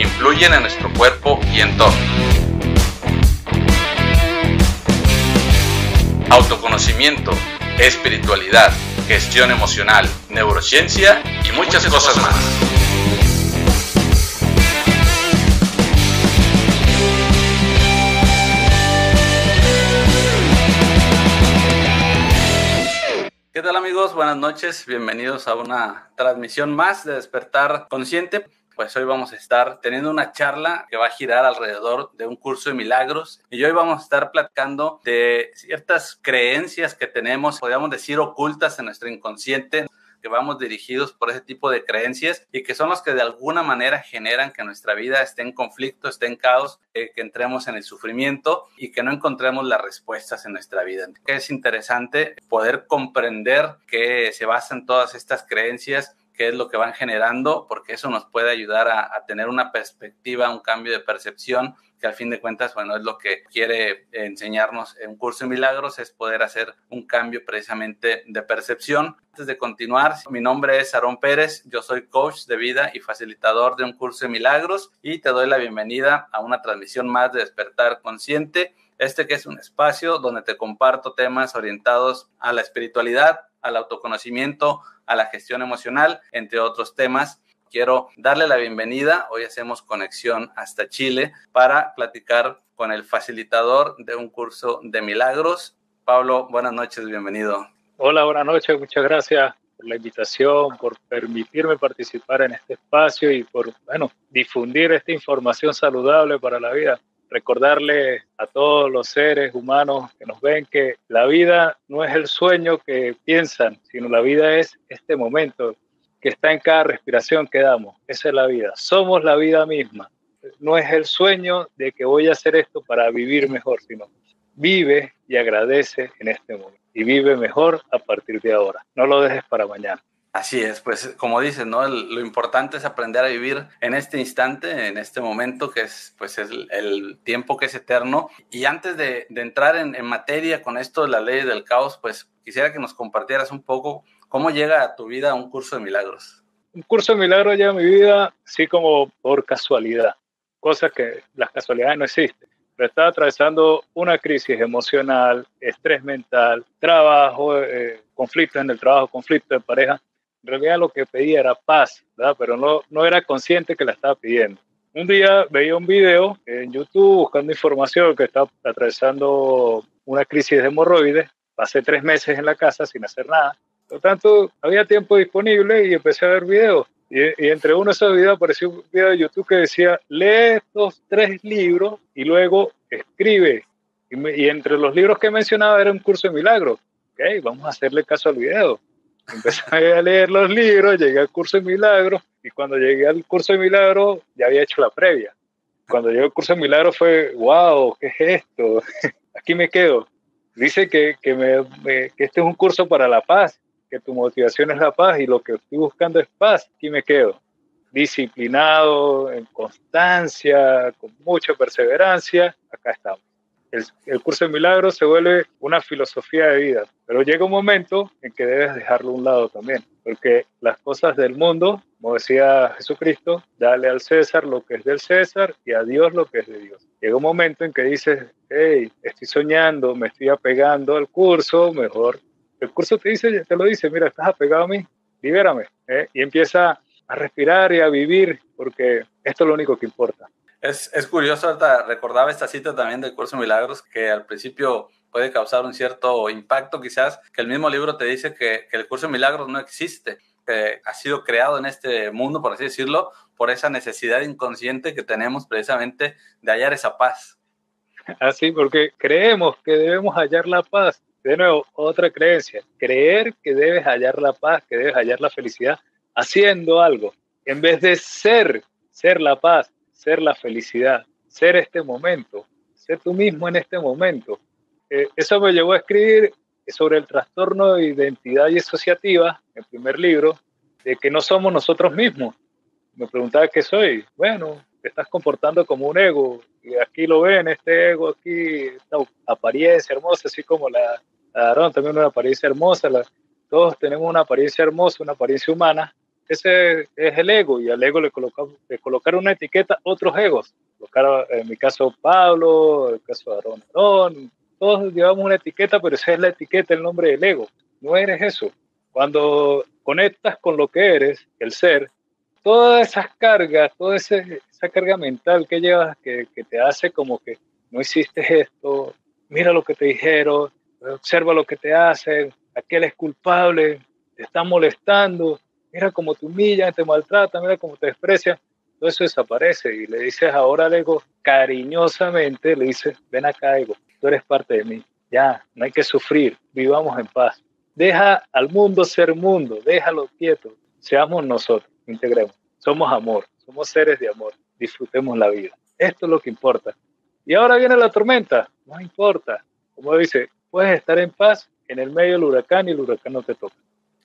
influyen en nuestro cuerpo y entorno. Autoconocimiento, espiritualidad, gestión emocional, neurociencia y muchas, cosas, más. ¿Qué tal amigos? Buenas noches, bienvenidos a una transmisión más de Despertar Consciente pues hoy vamos a estar teniendo una charla que va a girar alrededor de un curso de milagros y hoy vamos a estar platicando de ciertas creencias que tenemos, podríamos decir, ocultas en nuestro inconsciente que vamos dirigidos por ese tipo de creencias y que son los que de alguna manera generan que nuestra vida esté en conflicto, esté en caos, eh, que entremos en el sufrimiento y que no encontremos las respuestas en nuestra vida. Es interesante poder comprender que se basan todas estas creencias qué es lo que van generando, porque eso nos puede ayudar a, tener una perspectiva, un cambio de percepción, que al fin de cuentas, bueno, es lo que quiere enseñarnos en un curso de milagros, es poder hacer un cambio precisamente de percepción. Antes de continuar, mi nombre es Aarón Pérez, yo soy coach de vida y facilitador de un curso de milagros y te doy la bienvenida a una transmisión más de Despertar Consciente. Este que es un espacio donde te comparto temas orientados a la espiritualidad, al autoconocimiento, a la gestión emocional, entre otros temas. Quiero darle la bienvenida. Hoy hacemos conexión hasta Chile para platicar con el facilitador de un curso de milagros. Pablo, buenas noches, bienvenido. Hola, buenas noches, muchas gracias por la invitación, por permitirme participar en este espacio y por, bueno, difundir esta información saludable para la vida recordarle a todos los seres humanos que nos ven que la vida no es el sueño que piensan, sino la vida es este momento que está en cada respiración que damos. Esa es la vida. Somos la vida misma. No es el sueño de que voy a hacer esto para vivir mejor, sino vive y agradece en este momento. Y vive mejor a partir de ahora. No lo dejes para mañana. Así es, pues como dices, ¿no? lo importante es aprender a vivir en este instante, en este momento que es pues el, tiempo que es eterno. Y antes de, entrar en, materia con esto de la ley del caos, pues quisiera que nos compartieras un poco cómo llega a tu vida un curso de milagros. Un curso de milagros llega a mi vida, sí como por casualidad, cosas que las casualidades no existen. Pero estaba atravesando una crisis emocional, estrés mental, trabajo, eh, conflictos en el trabajo, conflictos de pareja en realidad lo que pedía era paz, ¿verdad? pero no, no era consciente que la estaba pidiendo. Un día veía un video en YouTube buscando información que estaba atravesando una crisis de hemorroides. Pasé tres meses en la casa sin hacer nada. Por lo tanto, había tiempo disponible y empecé a ver videos. Y, y, entre uno de esos videos apareció un video de YouTube que decía, lee estos tres libros y luego escribe. Y, y entre los libros que mencionaba era un curso de milagros. Ok, vamos a hacerle caso al video. Empecé a leer los libros, llegué al curso de milagros y cuando llegué al curso de milagros ya había hecho la previa. Cuando llegué al curso de milagros fue, wow, ¿qué es esto? Aquí me quedo. Dice que, que, me, que este es un curso para la paz, que tu motivación es la paz y lo que estoy buscando es paz. Aquí me quedo. Disciplinado, en constancia, con mucha perseverancia, acá estamos el, curso de milagros se vuelve una filosofía de vida, pero llega un momento en que debes dejarlo a un lado también, porque las cosas del mundo, como decía Jesucristo, dale al César lo que es del César y a Dios lo que es de Dios. Llega un momento en que dices, hey, estoy soñando, me estoy apegando al curso, mejor. El curso te dice, te lo dice, mira, estás apegado a mí, libérame. ¿eh? Y empieza a respirar y a vivir, porque esto es lo único que importa. Es, es curioso, recordaba esta cita también del Curso de Milagros, que al principio puede causar un cierto impacto, quizás, que el mismo libro te dice que, el Curso de Milagros no existe, que ha sido creado en este mundo, por así decirlo, por esa necesidad inconsciente que tenemos precisamente de hallar esa paz. Así, porque creemos que debemos hallar la paz. De nuevo, otra creencia, creer que debes hallar la paz, que debes hallar la felicidad haciendo algo, en vez de ser, ser la paz, ser la felicidad, ser este momento, ser tú mismo en este momento. Eh, eso me llevó a escribir sobre el trastorno de identidad y asociativa, el primer libro, de que no somos nosotros mismos. Me preguntaba qué soy. Bueno, te estás comportando como un ego. Y aquí lo ven, este ego aquí, esta apariencia hermosa, así como la, la también una apariencia hermosa. todos tenemos una apariencia hermosa, una apariencia humana. Ese es el ego y al ego le, colocamos, le colocar una etiqueta otros egos. Colocar, en mi caso Pablo, en el caso de Aarón, todos llevamos una etiqueta, pero esa es la etiqueta, el nombre del ego. No eres eso. Cuando conectas con lo que eres, el ser, todas esas cargas, toda esa carga mental que llevas, que, que te hace como que no hiciste esto, mira lo que te dijeron, observa lo que te hacen, aquel es culpable, te está molestando, mira cómo te humillan, te maltratan, mira cómo te desprecian. Todo eso desaparece y le dices ahora al ego cariñosamente, le dices, ven acá ego, tú eres parte de mí. Ya, no hay que sufrir, vivamos en paz. Deja al mundo ser mundo, déjalo quieto, seamos nosotros, integremos. Somos amor, somos seres de amor, disfrutemos la vida. Esto es lo que importa. Y ahora viene la tormenta, no importa. Como dice, puedes estar en paz en el medio del huracán y el huracán no te toca.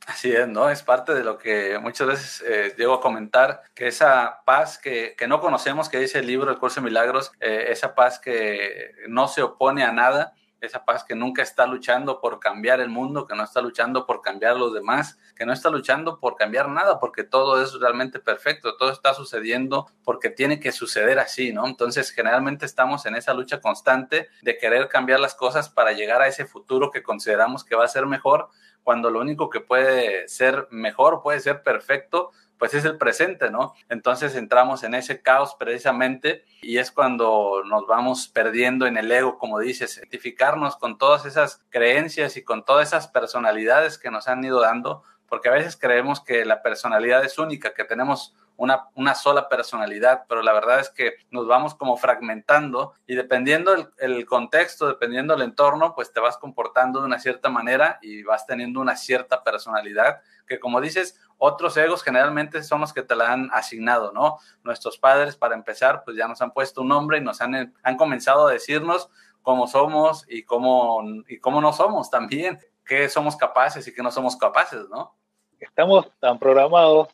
Así es, ¿no? Es parte de lo que muchas veces eh, llego a comentar, que esa paz que, que, no conocemos, que dice el libro El Curso de Milagros, eh, esa paz que no se opone a nada, esa paz que nunca está luchando por cambiar el mundo, que no está luchando por cambiar a los demás, que no está luchando por cambiar nada, porque todo es realmente perfecto, todo está sucediendo porque tiene que suceder así, ¿no? Entonces, generalmente estamos en esa lucha constante de querer cambiar las cosas para llegar a ese futuro que consideramos que va a ser mejor, cuando lo único que puede ser mejor, puede ser perfecto, pues es el presente, ¿no? Entonces entramos en ese caos precisamente y es cuando nos vamos perdiendo en el ego, como dices, identificarnos con todas esas creencias y con todas esas personalidades que nos han ido dando, porque a veces creemos que la personalidad es única, que tenemos una, sola personalidad, pero la verdad es que nos vamos como fragmentando y dependiendo el, el, contexto, dependiendo el entorno, pues te vas comportando de una cierta manera y vas teniendo una cierta personalidad que como dices, otros egos generalmente son los que te la han asignado, ¿no? Nuestros padres, para empezar, pues ya nos han puesto un nombre y nos han, han comenzado a decirnos cómo somos y cómo, y cómo no somos también, qué somos capaces y qué no somos capaces, ¿no? Estamos tan programados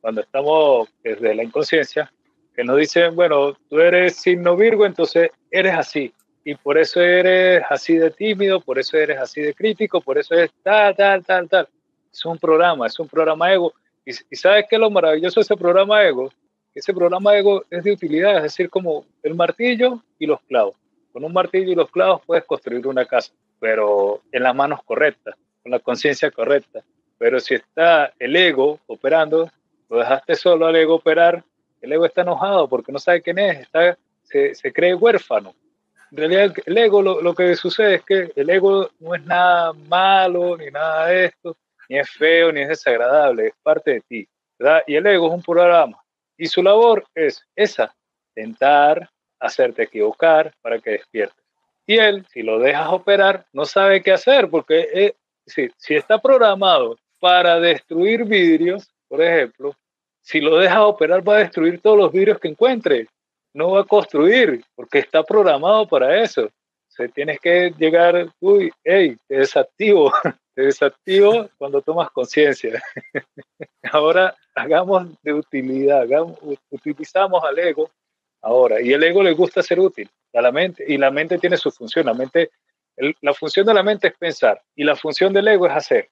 cuando estamos desde la inconsciencia, que nos dicen, bueno, tú eres signo Virgo, entonces eres así. Y por eso eres así de tímido, por eso eres así de crítico, por eso es tal, tal, tal, tal. Es un programa, es un programa ego. Y, ¿sabes qué es lo maravilloso de ese programa ego? Ese programa ego es de utilidad, es decir, como el martillo y los clavos. Con un martillo y los clavos puedes construir una casa, pero en las manos correctas, con la conciencia correcta. Pero si está el ego operando, lo dejaste solo al ego operar, el ego está enojado porque no sabe quién es, está, se, se cree huérfano. En realidad el ego lo, lo, que sucede es que el ego no es nada malo ni nada de esto, ni es feo ni es desagradable, es parte de ti. ¿verdad? Y el ego es un programa. Y su labor es esa, tentar hacerte equivocar para que despiertes. Y él, si lo dejas operar, no sabe qué hacer porque eh, si, si está programado para destruir vidrios, por ejemplo, si lo deja operar va a destruir todos los vidrios que encuentre. No va a construir porque está programado para eso. Se tienes que llegar, uy, hey, te desactivo, te desactivo cuando tomas conciencia. ahora hagamos de utilidad, hagamos, utilizamos al ego ahora. Y el ego le gusta ser útil a la mente y la mente tiene su función. La, mente, la función de la mente es pensar y la función del ego es hacer.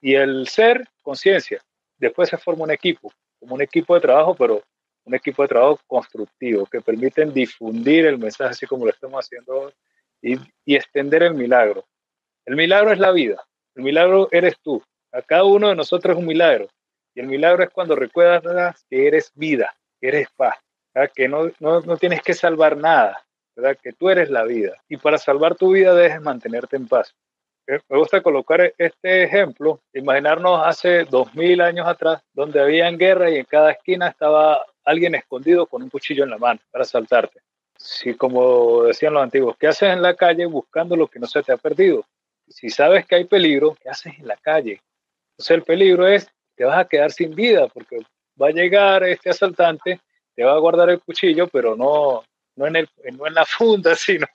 Y el ser, conciencia después se forma un equipo, como un equipo de trabajo, pero un equipo de trabajo constructivo, que permiten difundir el mensaje así como lo estamos haciendo y, y extender el milagro. El milagro es la vida, el milagro eres tú. A cada uno de nosotros es un milagro. Y el milagro es cuando recuerdas que eres vida, que eres paz, que no, no, no, tienes que salvar nada, ¿verdad? que tú eres la vida. Y para salvar tu vida debes mantenerte en paz. Me gusta colocar este ejemplo, imaginarnos hace dos mil años atrás, donde había guerra y en cada esquina estaba alguien escondido con un cuchillo en la mano para asaltarte. Si, como decían los antiguos, ¿qué haces en la calle buscando lo que no se te ha perdido? Si sabes que hay peligro, ¿qué haces en la calle? Entonces el peligro es, te vas a quedar sin vida porque va a llegar este asaltante, te va a guardar el cuchillo, pero no, no, en, el, no en la funda, sino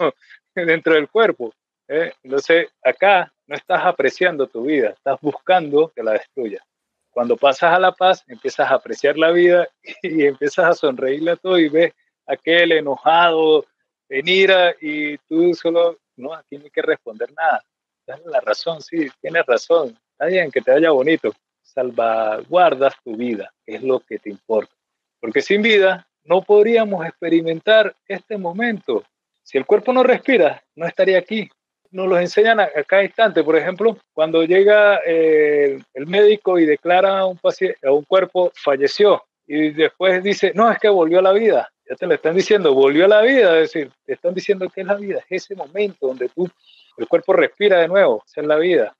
dentro del cuerpo. ¿Eh? Entonces, acá no estás apreciando tu vida, estás buscando que la destruya. Cuando pasas a la paz, empiezas a apreciar la vida y empiezas a sonreírle a todo y ves aquel enojado, en ira, y tú solo, no, aquí no hay que responder nada. Dale la razón, sí, tienes razón. Está bien, que te vaya bonito. Salvaguardas tu vida, es lo que te importa. Porque sin vida no podríamos experimentar este momento. Si el cuerpo no respira, no estaría aquí. Nos lo enseñan a, cada instante. Por ejemplo, cuando llega eh, el médico y declara a un, paciente, a un cuerpo falleció y después dice, no, es que volvió a la vida. Ya te lo están diciendo, volvió a la vida. Es decir, te están diciendo que es la vida. Es ese momento donde tú, el cuerpo respira de nuevo. Esa es la vida.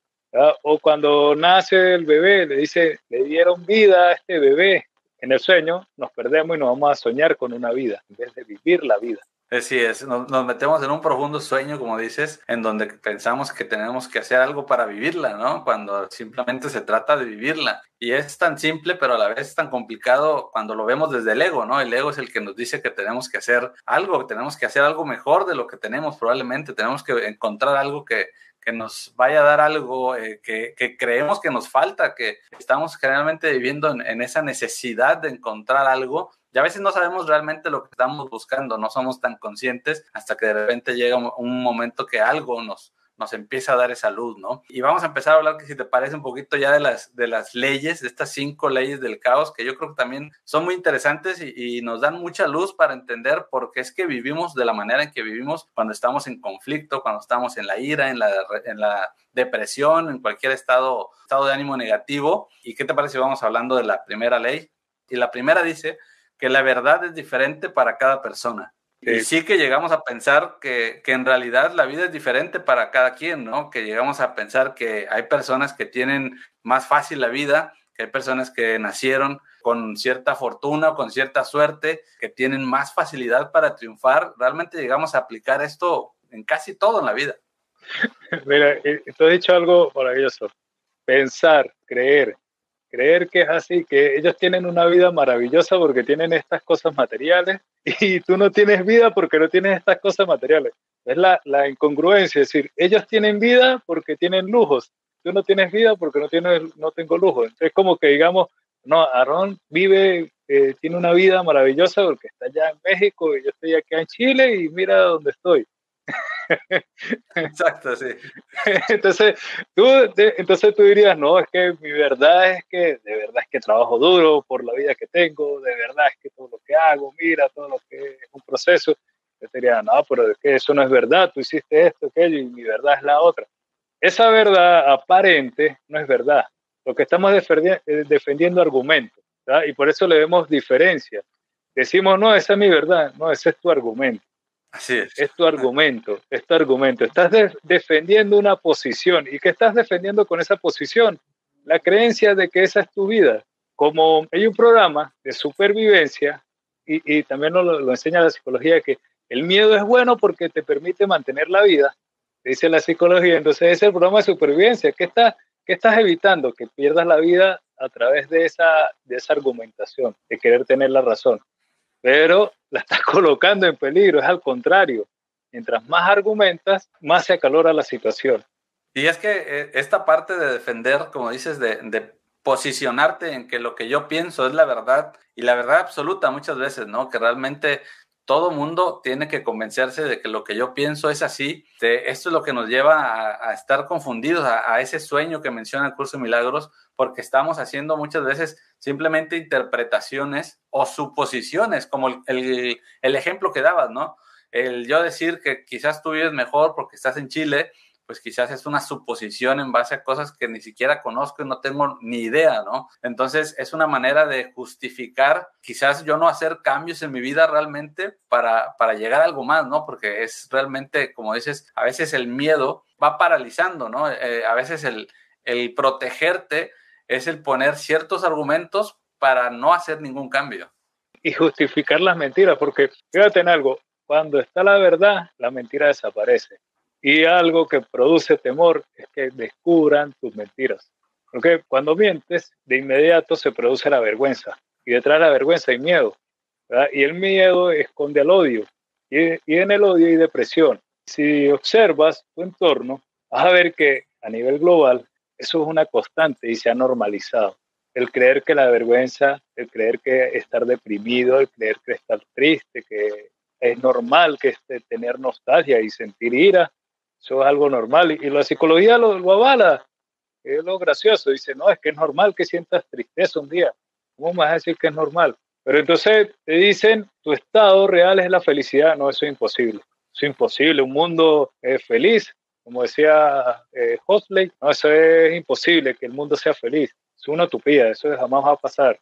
O cuando nace el bebé, le dice, le dieron vida a este bebé en el sueño nos perdemos y nos vamos a soñar con una vida en vez de vivir la vida. Así es, nos, metemos en un profundo sueño, como dices, en donde pensamos que tenemos que hacer algo para vivirla, ¿no? Cuando simplemente se trata de vivirla. Y es tan simple, pero a la vez tan complicado cuando lo vemos desde el ego, ¿no? El ego es el que nos dice que tenemos que hacer algo, que tenemos que hacer algo mejor de lo que tenemos probablemente, tenemos que encontrar algo que, que nos vaya a dar algo eh, que, creemos que nos falta, que estamos generalmente viviendo en, esa necesidad de encontrar algo. Y a veces no sabemos realmente lo que estamos buscando, no somos tan conscientes hasta que de repente llega un momento que algo nos, nos empieza a dar esa luz, ¿no? Y vamos a empezar a hablar, que si te parece, un poquito ya de las, de las leyes, de estas cinco leyes del caos, que yo creo que también son muy interesantes y, nos dan mucha luz para entender por qué es que vivimos de la manera en que vivimos cuando estamos en conflicto, cuando estamos en la ira, en la, en la depresión, en cualquier estado, estado de ánimo negativo. ¿Y qué te parece si vamos hablando de la primera ley? Y la primera dice que la verdad es diferente para cada persona. Y sí que llegamos a pensar que, que, en realidad la vida es diferente para cada quien, ¿no? Que llegamos a pensar que hay personas que tienen más fácil la vida, que hay personas que nacieron con cierta fortuna o con cierta suerte, que tienen más facilidad para triunfar. Realmente llegamos a aplicar esto en casi todo en la vida. Mira, eh, tú has dicho algo maravilloso. Pensar, creer, creer que es así, que ellos tienen una vida maravillosa porque tienen estas cosas materiales y tú no tienes vida porque no tienes estas cosas materiales. Es la, la incongruencia, es decir, ellos tienen vida porque tienen lujos, tú no tienes vida porque no, tienes, no tengo lujo. Es como que digamos, no, Aarón vive, eh, tiene una vida maravillosa porque está allá en México y yo estoy aquí en Chile y mira dónde estoy. Exacto, sí. Entonces tú, entonces tú dirías, no, es que mi verdad es que, de verdad es que trabajo duro por la vida que tengo, de verdad es que todo lo que hago, mira, todo lo que es un proceso. Yo te diría, no, pero es que eso no es verdad, tú hiciste esto, aquello, y mi verdad es la otra. Esa verdad aparente no es verdad. Lo que estamos defendiendo, eh, defendiendo argumentos, y por eso le vemos diferencia. Decimos, no, esa es mi verdad, no, ese es tu argumento. Es. Es tu argumento, es tu argumento. Estás defendiendo una posición. ¿Y qué estás defendiendo con esa posición? La creencia de que esa es tu vida. Como hay un programa de supervivencia, y, también lo, lo, enseña la psicología, que el miedo es bueno porque te permite mantener la vida, dice la psicología. Entonces es el programa de supervivencia. ¿Qué, está, qué estás evitando? Que pierdas la vida a través de esa, de esa argumentación, de querer tener la razón pero la estás colocando en peligro, es al contrario. Mientras más argumentas, más se acalora la situación. Y es que eh, esta parte de defender, como dices, de, posicionarte en que lo que yo pienso es la verdad y la verdad absoluta muchas veces, ¿no? Que realmente todo mundo tiene que convencerse de que lo que yo pienso es así. esto es lo que nos lleva a, estar confundidos, a, a, ese sueño que menciona el curso de milagros, porque estamos haciendo muchas veces simplemente interpretaciones o suposiciones, como el, el, ejemplo que dabas, ¿no? El yo decir que quizás tú vives mejor porque estás en Chile, pues quizás es una suposición en base a cosas que ni siquiera conozco y no tengo ni idea, ¿no? Entonces es una manera de justificar quizás yo no hacer cambios en mi vida realmente para, para llegar a algo más, ¿no? Porque es realmente, como dices, a veces el miedo va paralizando, ¿no? Eh, a veces el, el protegerte es el poner ciertos argumentos para no hacer ningún cambio. Y justificar las mentiras, porque fíjate en algo, cuando está la verdad, la mentira desaparece. Y algo que produce temor es que descubran tus mentiras. Porque cuando mientes, de inmediato se produce la vergüenza. Y detrás de la vergüenza hay miedo. Y el miedo esconde al odio. Y, y en el odio hay depresión. Si observas tu entorno, vas a ver que a nivel global eso es una constante y se ha normalizado. El creer que la vergüenza, el creer que estar deprimido, el creer que estar triste, que es normal que este, tener nostalgia y sentir ira, eso es algo normal. Y, la psicología lo, lo, avala. Es lo gracioso. Dice, no, es que es normal que sientas tristeza un día. ¿Cómo vas a decir que es normal? Pero entonces te dicen, tu estado real es la felicidad. No, eso es imposible. Eso es imposible. Un mundo eh, feliz, como decía eh, Hosley, no, eso es imposible, que el mundo sea feliz. Es una utopía, eso jamás va a pasar.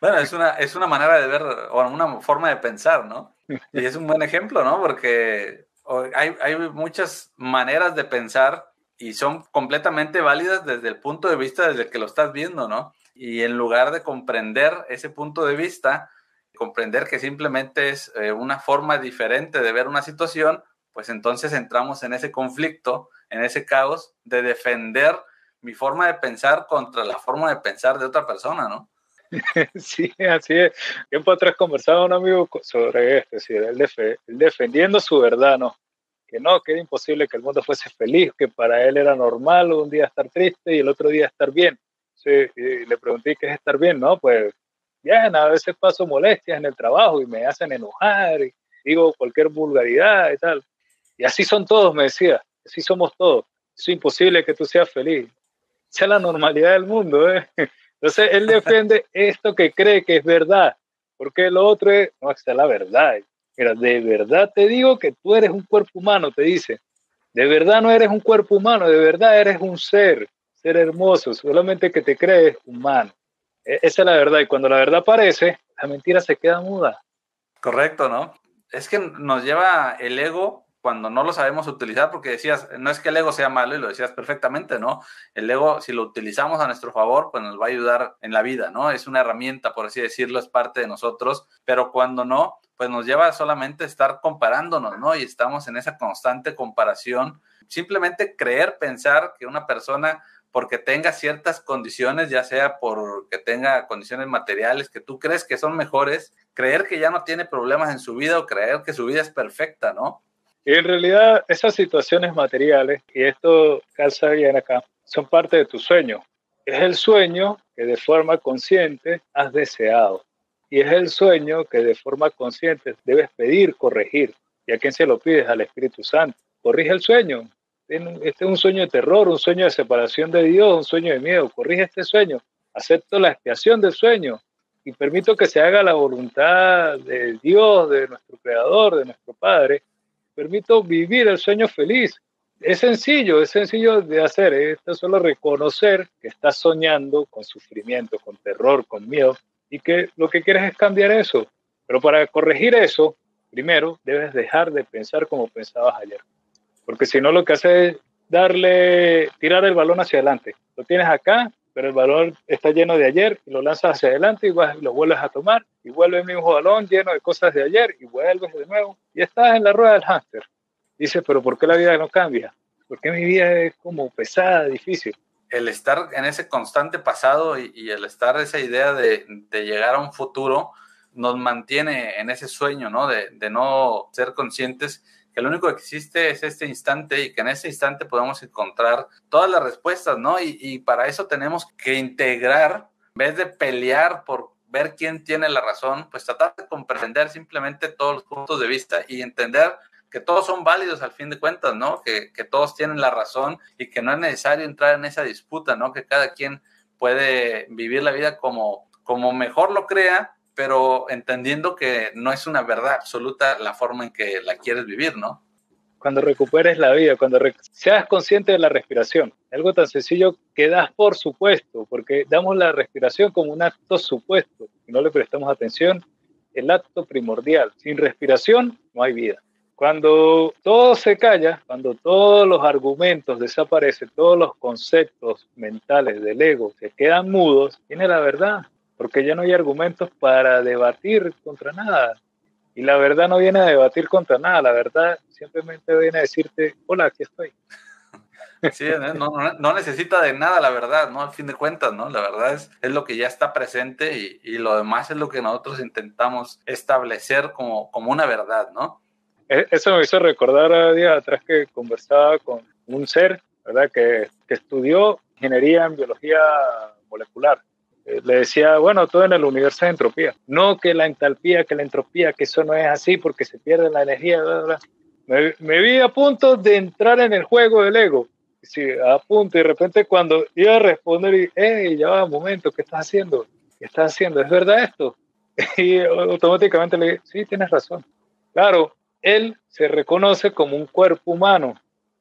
Bueno, es una, es una manera de ver, o una forma de pensar, ¿no? Y es un buen ejemplo, ¿no? Porque hay, muchas maneras de pensar y son completamente válidas desde el punto de vista desde que lo estás viendo, ¿no? Y en lugar de comprender ese punto de vista, comprender que simplemente es eh, una forma diferente de ver una situación, pues entonces entramos en ese conflicto, en ese caos de defender mi forma de pensar contra la forma de pensar de otra persona, ¿no? Sí, así es. Tiempo atrás conversaba un amigo sobre esto, es decir, él, defendiendo su verdad, ¿no? Que no, que era imposible que el mundo fuese feliz, que para él era normal un día estar triste y el otro día estar bien. Sí, y le pregunté qué es estar bien, ¿no? Pues bien, a veces paso molestias en el trabajo y me hacen enojar y digo cualquier vulgaridad y tal. Y así son todos, me decía, así somos todos. Es imposible que tú seas feliz. Esa es la normalidad del mundo, ¿eh? Entonces él defiende esto que cree que es verdad, porque lo otro es, no, esta es la verdad. Mira, de verdad te digo que tú eres un cuerpo humano, te dice. De verdad no eres un cuerpo humano, de verdad eres un ser, ser hermoso, solamente que te crees humano. E, esa es la verdad, y cuando la verdad aparece, la mentira se queda muda. Correcto, ¿no? Es que nos lleva el ego cuando no lo sabemos utilizar, porque decías, no es que el ego sea malo y lo decías perfectamente, ¿no? El ego, si lo utilizamos a nuestro favor, pues nos va a ayudar en la vida, ¿no? Es una herramienta, por así decirlo, es parte de nosotros, pero cuando no, pues nos lleva solamente a estar comparándonos, ¿no? Y estamos en esa constante comparación. Simplemente creer, pensar que una persona porque tenga ciertas condiciones, ya sea porque tenga condiciones materiales que tú crees que son mejores, creer que ya no tiene problemas en su vida o creer que su vida es perfecta, ¿no? Y en realidad esas situaciones materiales, y esto calza bien acá, son parte de tu sueño. Es el sueño que de forma consciente has deseado. Y es el sueño que de forma consciente debes pedir, corregir. ¿Y a quién se lo pides? Al Espíritu Santo. Corrige el sueño. Este es un sueño de terror, un sueño de separación de Dios, un sueño de miedo. Corrige este sueño. Acepto la expiación del sueño y permito que se haga la voluntad de Dios, de nuestro Creador, de nuestro Padre, permito vivir el sueño feliz. Es sencillo, es sencillo de hacer. ¿eh? Es solo reconocer que estás soñando con sufrimiento, con terror, con miedo y que lo que quieres es cambiar eso. Pero para corregir eso, primero debes dejar de pensar como pensabas ayer. Porque si no, lo que hace es darle, tirar el balón hacia adelante. Lo tienes acá, pero el balón está lleno de ayer y lo lanzas hacia adelante y lo vuelves a tomar y vuelve el mismo balón lleno de cosas de ayer y vuelves de nuevo y estás en la rueda del hámster. Dices, pero ¿por qué la vida no cambia? ¿Por qué mi vida es como pesada, difícil? El estar en ese constante pasado y, el estar esa idea de, llegar a un futuro nos mantiene en ese sueño, ¿no? De, de no ser conscientes que lo único que existe es este instante y que en ese instante podemos encontrar todas las respuestas, ¿no? Y, para eso tenemos que integrar, en vez de pelear por ver quién tiene la razón, pues tratar de comprender simplemente todos los puntos de vista y entender que todos son válidos al fin de cuentas, ¿no? Que, que todos tienen la razón y que no es necesario entrar en esa disputa, ¿no? Que cada quien puede vivir la vida como, como mejor lo crea pero entendiendo que no es una verdad absoluta la forma en que la quieres vivir, ¿no? Cuando recuperes la vida, cuando seas consciente de la respiración, algo tan sencillo que das por supuesto, porque damos la respiración como un acto supuesto y no le prestamos atención, el acto primordial. Sin respiración no hay vida. Cuando todo se calla, cuando todos los argumentos desaparecen, todos los conceptos mentales del ego se quedan mudos, viene la verdad porque ya no hay argumentos para debatir contra nada. Y la verdad no viene a debatir contra nada, la verdad simplemente viene a decirte, hola, aquí estoy. Sí, no, necesita de nada, la verdad, ¿no? Al fin de cuentas, ¿no? La verdad es, es lo que ya está presente y, y lo demás es lo que nosotros intentamos establecer como, como una verdad, ¿no? E, eso me hizo recordar días atrás que conversaba con un ser, ¿verdad? Que, que estudió ingeniería en biología molecular. Eh, le decía, bueno, todo en el universo es entropía. No que la entalpía, que la entropía, que eso no es así porque se pierde la energía. Me, me, vi a punto de entrar en el juego del ego. Sí, a punto. Y de repente cuando iba a responder, hey, ya va, un momento, ¿qué estás haciendo? ¿Qué estás haciendo? ¿Es verdad esto? Y automáticamente le dije, sí, tienes razón. Claro, él se reconoce como un cuerpo humano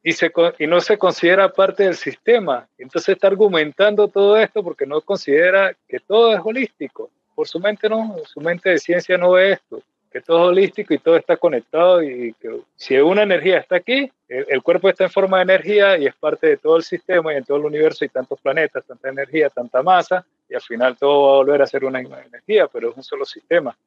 y, se, y no se considera parte del sistema. Entonces está argumentando todo esto porque no considera que todo es holístico. Por su mente no, su mente de ciencia no ve esto, que todo es holístico y todo está conectado y que si una energía está aquí, el, cuerpo está en forma de energía y es parte de todo el sistema y en todo el universo hay tantos planetas, tanta energía, tanta masa y al final todo va a volver a ser una energía, pero es un solo sistema.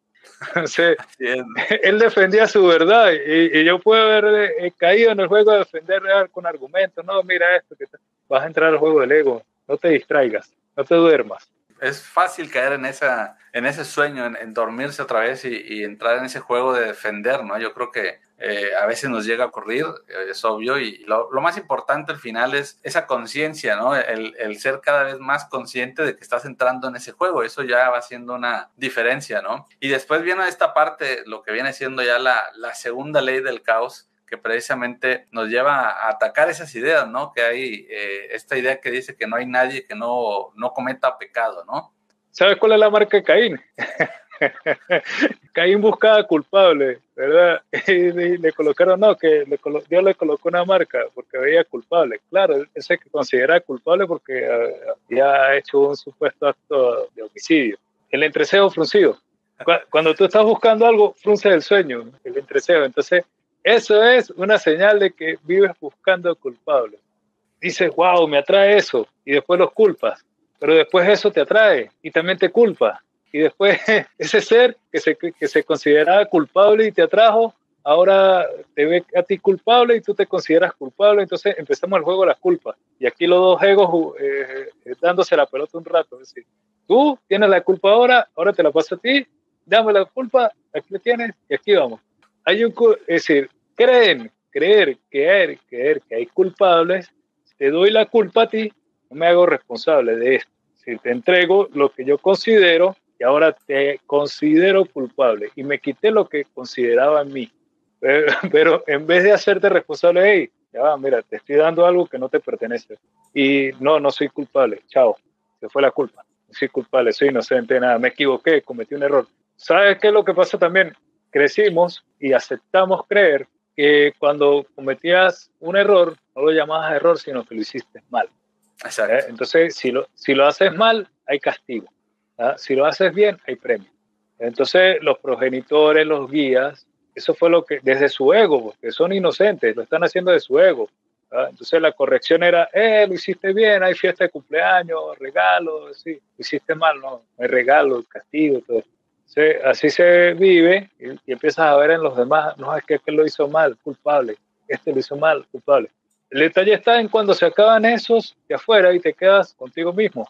él defendía su verdad y, yo puedo haber eh, caído en el juego de defender con argumentos. No, mira esto, que vas a entrar al juego del ego. No te distraigas, no te duermas es fácil caer en, esa, en ese sueño, en, dormirse otra vez y, entrar en ese juego de defender, ¿no? Yo creo que eh, a veces nos llega a ocurrir, eh, es obvio, y lo, más importante al final es esa conciencia, ¿no? El, ser cada vez más consciente de que estás entrando en ese juego, eso ya va siendo una diferencia, ¿no? Y después viene esta parte, lo que viene siendo ya la, la segunda ley del caos, que precisamente nos lleva a atacar esas ideas, ¿no? Que hay eh, esta idea que dice que no hay nadie que no, no cometa pecado, ¿no? ¿Sabes cuál es la marca de Caín? Caín buscaba culpable, ¿verdad? Y le colocaron, no, que le Dios le colocó una marca porque veía culpable. Claro, él se considera culpable porque ah, había hecho un supuesto acto de homicidio. El entrecejo fruncido. Cuando tú estás buscando algo, frunce el sueño, el entrecejo. Entonces, eso es una señal de que vives buscando culpables. Dices, wow, me atrae eso, y después los culpas, pero después eso te atrae y también te culpa. Y después ese ser que se, que se consideraba culpable y te atrajo, ahora te ve a ti culpable y tú te consideras culpable, entonces empezamos el juego de las culpas. Y aquí los dos egos eh, eh, dándose la pelota un rato. Es decir, tú tienes la culpa ahora, ahora te la paso a ti, dame la culpa, aquí la tienes y aquí vamos hay es decir, creen, creer, creer, creer que hay culpables, te doy la culpa a ti, no me hago responsable de esto. Si te entrego lo que yo considero y ahora te considero culpable y me quité lo que consideraba en mí. Pero, en vez de hacerte responsable, hey, ya va, mira, te estoy dando algo que no te pertenece. Y no, no soy culpable, chao, se fue la culpa. No soy culpable, soy inocente nada, me equivoqué, cometí un error. ¿Sabes qué es lo que pasa también? Crecimos y aceptamos creer que cuando cometías un error, no lo llamabas error, sino que lo hiciste mal. ¿Eh? Entonces, si lo, si lo haces mal, hay castigo. ¿ah? Si lo haces bien, hay premio. Entonces, los progenitores, los guías, eso fue lo que, desde su ego, porque son inocentes, lo están haciendo de su ego. ¿ah? Entonces, la corrección era, eh, lo hiciste bien, hay fiesta de cumpleaños, regalo, sí, lo hiciste mal, no, hay regalo, castigo, todo así se vive y, empiezas a ver en los demás, no, es que este lo hizo mal, culpable, este lo hizo mal, culpable. El detalle está en cuando se acaban esos de afuera y te quedas contigo mismo.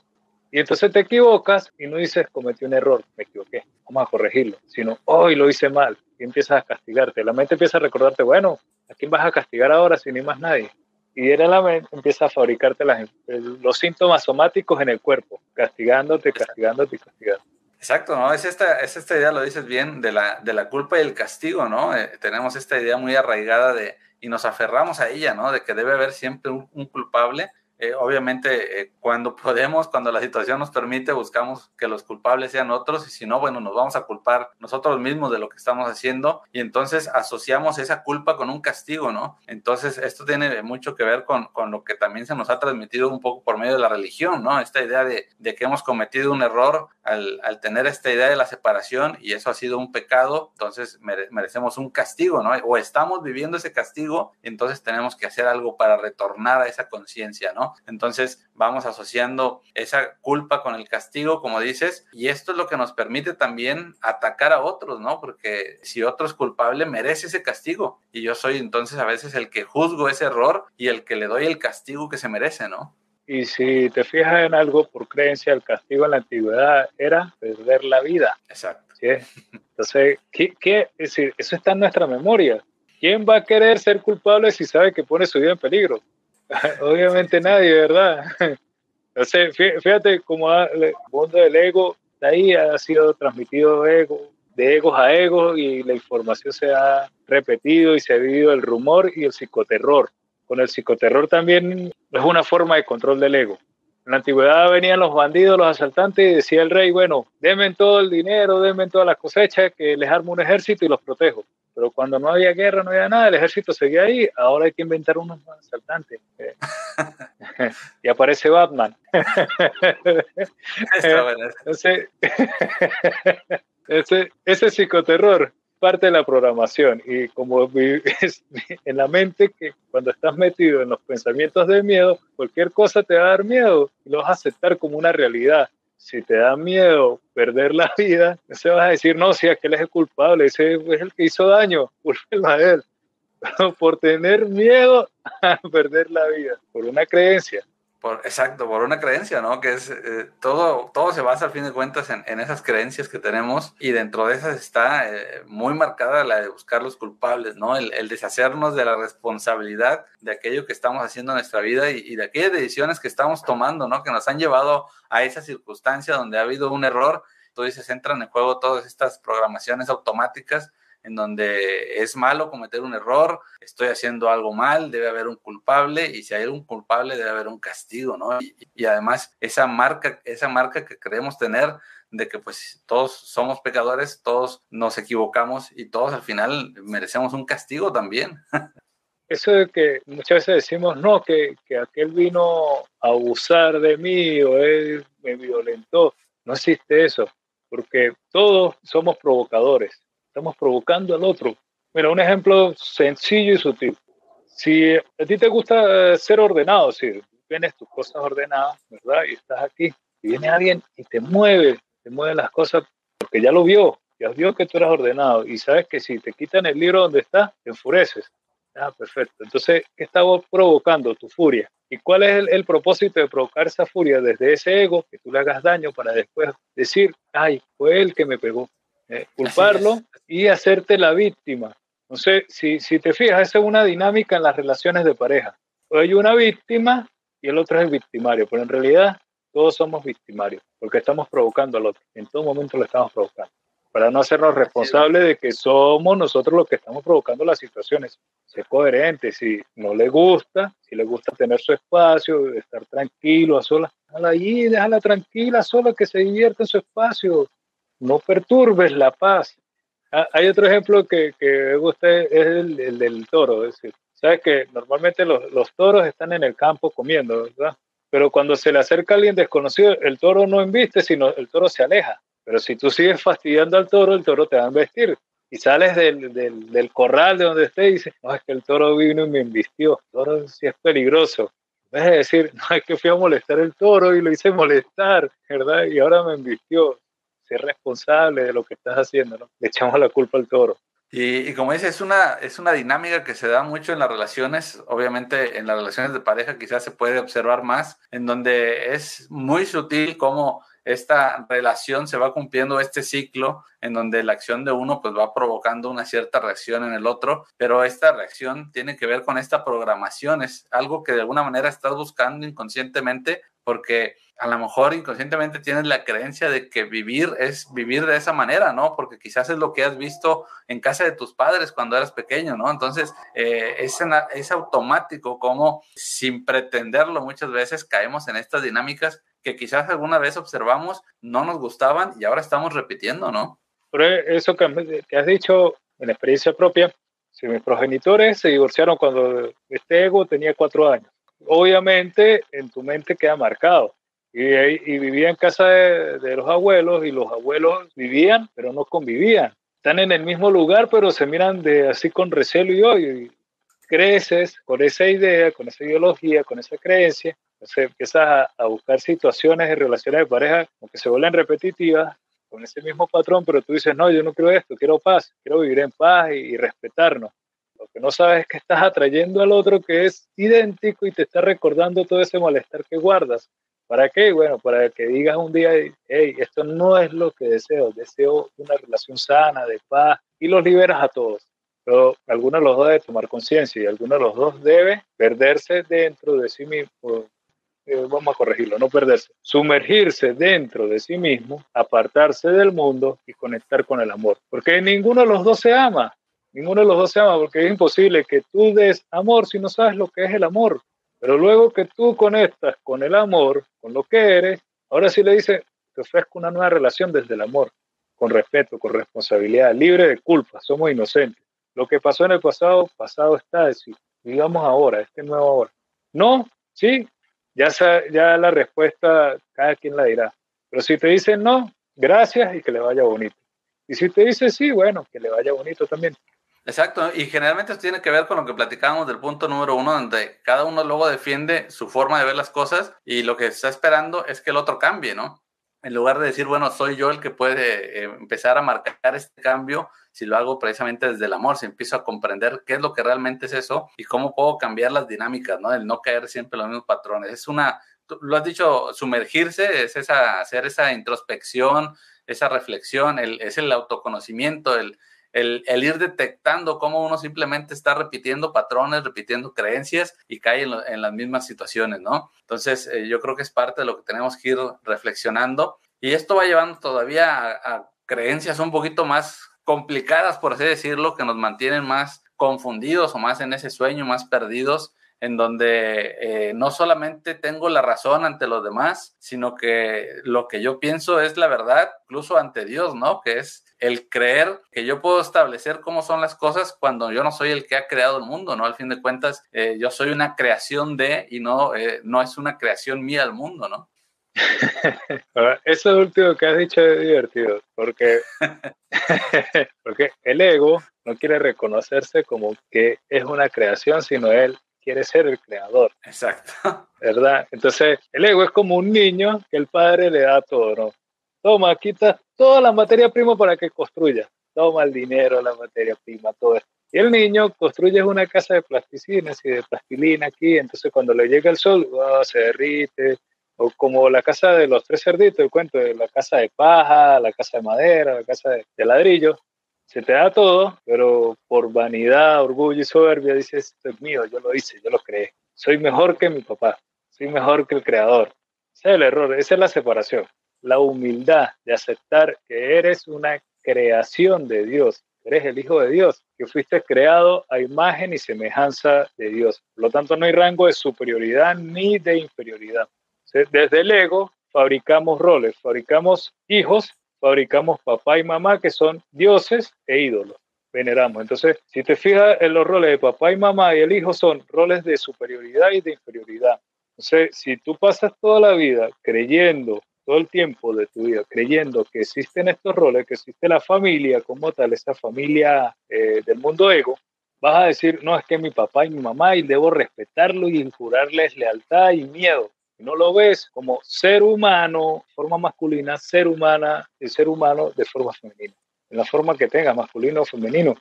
Y entonces te equivocas y no dices, cometí un error, me equivoqué, vamos a corregirlo, sino, hoy lo hice mal, y empiezas a castigarte. La mente empieza a recordarte, bueno, ¿a quién vas a castigar ahora si ni más nadie? Y viene la mente, empieza a fabricarte los síntomas somáticos en el cuerpo, castigándote, castigándote y castigándote. Exacto, ¿no? Es esta, es esta idea, lo dices bien, de la, de la culpa y el castigo, ¿no? Eh, tenemos esta idea muy arraigada de, y nos aferramos a ella, ¿no? De que debe haber siempre un, un culpable eh, obviamente, eh, cuando podemos, cuando la situación nos permite, buscamos que los culpables sean otros y si no, bueno, nos vamos a culpar nosotros mismos de lo que estamos haciendo y entonces asociamos esa culpa con un castigo, ¿no? Entonces, esto tiene mucho que ver con, con lo que también se nos ha transmitido un poco por medio de la religión, ¿no? Esta idea de, de que hemos cometido un error al, al, tener esta idea de la separación y eso ha sido un pecado, entonces merecemos un castigo, ¿no? O estamos viviendo ese castigo entonces tenemos que hacer algo para retornar a esa conciencia, ¿no? ¿No? Entonces vamos asociando esa culpa con el castigo, como dices, y esto es lo que nos permite también atacar a otros, ¿no? Porque si otro es culpable, merece ese castigo. Y yo soy entonces a veces el que juzgo ese error y el que le doy el castigo que se merece, ¿no? Y si te fijas en algo por creencia, el castigo en la antigüedad era perder la vida. Exacto. Entonces, ¿qué, qué? Es decir, eso está en nuestra memoria. ¿Quién va a querer ser culpable si sabe que pone su vida en peligro? Obviamente nadie, ¿verdad? Entonces, fíjate cómo el mundo del ego, de ahí ha sido transmitido ego, de egos a egos y la información se ha repetido y se ha vivido el rumor y el psicoterror. Con el psicoterror también es una forma de control del ego. En la antigüedad venían los bandidos, los asaltantes y decía el rey, bueno, denme todo el dinero, denme todas las cosechas, que les armo un ejército y los protejo. Pero cuando no había guerra, no había nada, el ejército seguía ahí, ahora hay que inventar unos asaltantes. y aparece Batman. ese, ese, ese psicoterror parte de la programación y como vives en la mente que cuando estás metido en los pensamientos de miedo, cualquier cosa te va a dar miedo y lo vas a aceptar como una realidad. Si te da miedo perder la vida, se vas a decir, no, si aquel es el culpable, ese es el que hizo daño, culpelo a él. por tener miedo a perder la vida, por una creencia. Por, exacto, por una creencia, ¿no? Que es eh, todo, todo se basa al fin de cuentas en, en, esas creencias que tenemos y dentro de esas está eh, muy marcada la de buscar los culpables, ¿no? El, el, deshacernos de la responsabilidad de aquello que estamos haciendo en nuestra vida y, y, de aquellas decisiones que estamos tomando, ¿no? Que nos han llevado a esa circunstancia donde ha habido un error. Tú dices, entran en juego todas estas programaciones automáticas en donde es malo cometer un error, estoy haciendo algo mal, debe haber un culpable y si hay un culpable debe haber un castigo, ¿no? Y, además esa marca, esa marca que creemos tener de que pues todos somos pecadores, todos nos equivocamos y todos al final merecemos un castigo también. Eso de que muchas veces decimos, no, que, que aquel vino a abusar de mí o él me violentó, no existe eso, porque todos somos provocadores estamos provocando al otro. Mira, un ejemplo sencillo y sutil. Si a ti te gusta ser ordenado, si tienes tus cosas ordenadas, ¿verdad? Y estás aquí, y viene alguien y te mueve, te mueve las cosas porque ya lo vio, ya vio que tú eras ordenado y sabes que si te quitan el libro donde está, te enfureces. Ah, perfecto. Entonces, ¿qué está provocando? Tu furia. ¿Y cuál es el, el, propósito de provocar esa furia desde ese ego, que tú le hagas daño para después decir, ay, fue él que me pegó? Eh, culparlo y hacerte la víctima. Entonces, si, si te fijas, esa es una dinámica en las relaciones de pareja. Hay una víctima y el otro es el victimario, pero en realidad todos somos victimarios, porque estamos provocando al otro. En todo momento lo estamos provocando. Para no hacernos responsables de que somos nosotros los que estamos provocando las situaciones. Ser coherente, si no le gusta, si le gusta tener su espacio, estar tranquilo, a solas, déjala allí, déjala tranquila, sola, que se divierta en su espacio no perturbes la paz. Ah, hay otro ejemplo que, que me gusta, es el, el, del toro. Es decir, sabes que normalmente los, los, toros están en el campo comiendo, ¿verdad? Pero cuando se le acerca alguien desconocido, el toro no embiste, sino el toro se aleja. Pero si tú sigues fastidiando al toro, el toro te va a embestir. Y sales del, del, del corral de donde esté y dices, no, es que el toro vino y me embistió. El toro sí es peligroso. De decir, no, es que fui a molestar el toro y lo hice molestar, ¿verdad? Y ahora me embistió ser responsable de lo que estás haciendo, ¿no? Le echamos la culpa al toro. Y, y, como dices, es una, es una dinámica que se da mucho en las relaciones, obviamente en las relaciones de pareja quizás se puede observar más, en donde es muy sutil cómo esta relación se va cumpliendo este ciclo en donde la acción de uno pues va provocando una cierta reacción en el otro, pero esta reacción tiene que ver con esta programación, es algo que de alguna manera estás buscando inconscientemente porque a lo mejor inconscientemente tienes la creencia de que vivir es vivir de esa manera, ¿no? Porque quizás es lo que has visto en casa de tus padres cuando eras pequeño, ¿no? Entonces, eh, es, es automático como sin pretenderlo muchas veces caemos en estas dinámicas que quizás alguna vez observamos, no nos gustaban y ahora estamos repitiendo, ¿no? Pero eso que, has dicho en experiencia propia, si mis progenitores se divorciaron cuando este ego tenía cuatro años, obviamente en tu mente queda marcado y, y vivía en casa de, de, los abuelos y los abuelos vivían, pero no convivían. Están en el mismo lugar, pero se miran de así con recelo y odio. Y creces con esa idea, con esa ideología, con esa creencia, Entonces empiezas a, buscar situaciones y relaciones de pareja que se vuelven repetitivas con ese mismo patrón, pero tú dices, no, yo no quiero esto, quiero paz, quiero vivir en paz y, respetarnos. Lo que no sabes es que estás atrayendo al otro que es idéntico y te está recordando todo ese malestar que guardas. ¿Para qué? Bueno, para que digas un día, hey, esto no es lo que deseo, deseo una relación sana, de paz, y los liberas a todos. Pero alguno de los dos debe tomar conciencia y alguno de los dos debe perderse dentro de sí mismo, eh, vamos a corregirlo, no perderse, sumergirse dentro de sí mismo, apartarse del mundo y conectar con el amor. Porque ninguno de los dos se ama, ninguno de los dos se ama, porque es imposible que tú des amor si no sabes lo que es el amor. Pero luego que tú conectas con el amor, con lo que eres, ahora sí le dice, te ofrezco una nueva relación desde el amor, con respeto, con responsabilidad, libre de culpa, somos inocentes. Lo que pasó en el pasado, pasado está, decir, digamos ahora, este nuevo ahora. No, sí, ya, ya la respuesta cada quien la dirá. Pero si te dicen no, gracias y que le vaya bonito. Y si te dice sí, bueno, que le vaya bonito también. Exacto, y generalmente esto tiene que ver con lo que platicábamos del punto número uno, donde cada uno luego defiende su forma de ver las cosas y lo que está esperando es que el otro cambie, ¿no? En lugar de decir, bueno, soy yo el que puede eh, empezar a marcar este cambio, si lo hago precisamente desde el amor, si empiezo a comprender qué es lo que realmente es eso y cómo puedo cambiar las dinámicas, ¿no? El no caer siempre en los mismos patrones. Es una, lo has dicho, sumergirse, es esa, hacer esa introspección, esa reflexión, el, es el autoconocimiento, el, el, el, ir detectando cómo uno simplemente está repitiendo patrones, repitiendo creencias y cae en, las mismas situaciones, ¿no? Entonces, eh, yo creo que es parte de lo que tenemos que ir reflexionando y esto va llevando todavía a, a creencias un poquito más complicadas, por así decirlo, que nos mantienen más confundidos o más en ese sueño, más perdidos, en donde eh, no solamente tengo la razón ante los demás, sino que lo que yo pienso es la verdad, incluso ante Dios, ¿no? Que es el creer que yo puedo establecer cómo son las cosas cuando yo no soy el que ha creado el mundo, ¿no? Al fin de cuentas, eh, yo soy una creación de y no, eh, no es una creación mía al mundo, ¿no? Eso último que has dicho es divertido, porque, porque el ego no quiere reconocerse como que es una creación, sino él quiere ser el creador. Exacto. ¿Verdad? Entonces, el ego es como un niño que el padre le da todo, ¿no? Toma, quita toda la materia prima para que construya. Toma el dinero, la materia prima, todo esto. Y el niño construye una casa de plasticines y de plastilina aquí, entonces cuando le llega el sol, oh, se derrite, o como la casa de los tres cerditos, el cuento de la casa de paja, la casa de madera, la casa de, ladrillo, se te da todo, pero por vanidad, orgullo y soberbia dices, esto es mío, yo lo hice, yo lo creé, soy mejor que mi papá, soy mejor que el creador. Ese es el error, esa es la separación, la humildad de aceptar que eres una creación de Dios, eres el Hijo de Dios, que fuiste creado a imagen y semejanza de Dios. Por lo tanto, no hay rango de superioridad ni de inferioridad. Desde el ego fabricamos roles, fabricamos hijos, fabricamos papá y mamá que son dioses e ídolos. Veneramos. Entonces, si te fijas en los roles de papá y mamá y el hijo son roles de superioridad y de inferioridad. Entonces, si tú pasas toda la vida creyendo, todo el tiempo de tu vida, creyendo que existen estos roles, que existe la familia como tal, esa familia eh, del mundo ego, vas a decir, no, es que mi papá y mi mamá y debo respetarlo y jurarles lealtad y miedo no lo ves como ser humano, forma masculina, ser humana y ser humano de forma femenina, en la forma que tenga, masculino o femenino.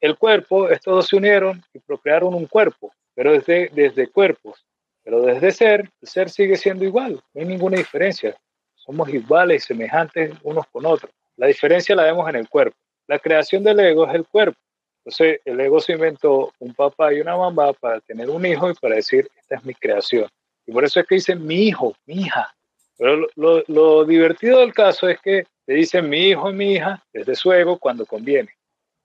El cuerpo, estos dos se unieron y procrearon un cuerpo, pero desde, desde cuerpos, pero desde ser, el ser sigue siendo igual, no hay ninguna diferencia. Somos iguales semejantes unos con otros. La diferencia la vemos en el cuerpo. La creación del ego es el cuerpo. Entonces, el ego se inventó un papá y una mamá para tener un hijo y para decir, esta es mi creación. Y por eso es que dicen mi hijo, mi hija. Pero lo, divertido del caso es que te dicen mi hijo y mi hija desde su ego cuando conviene.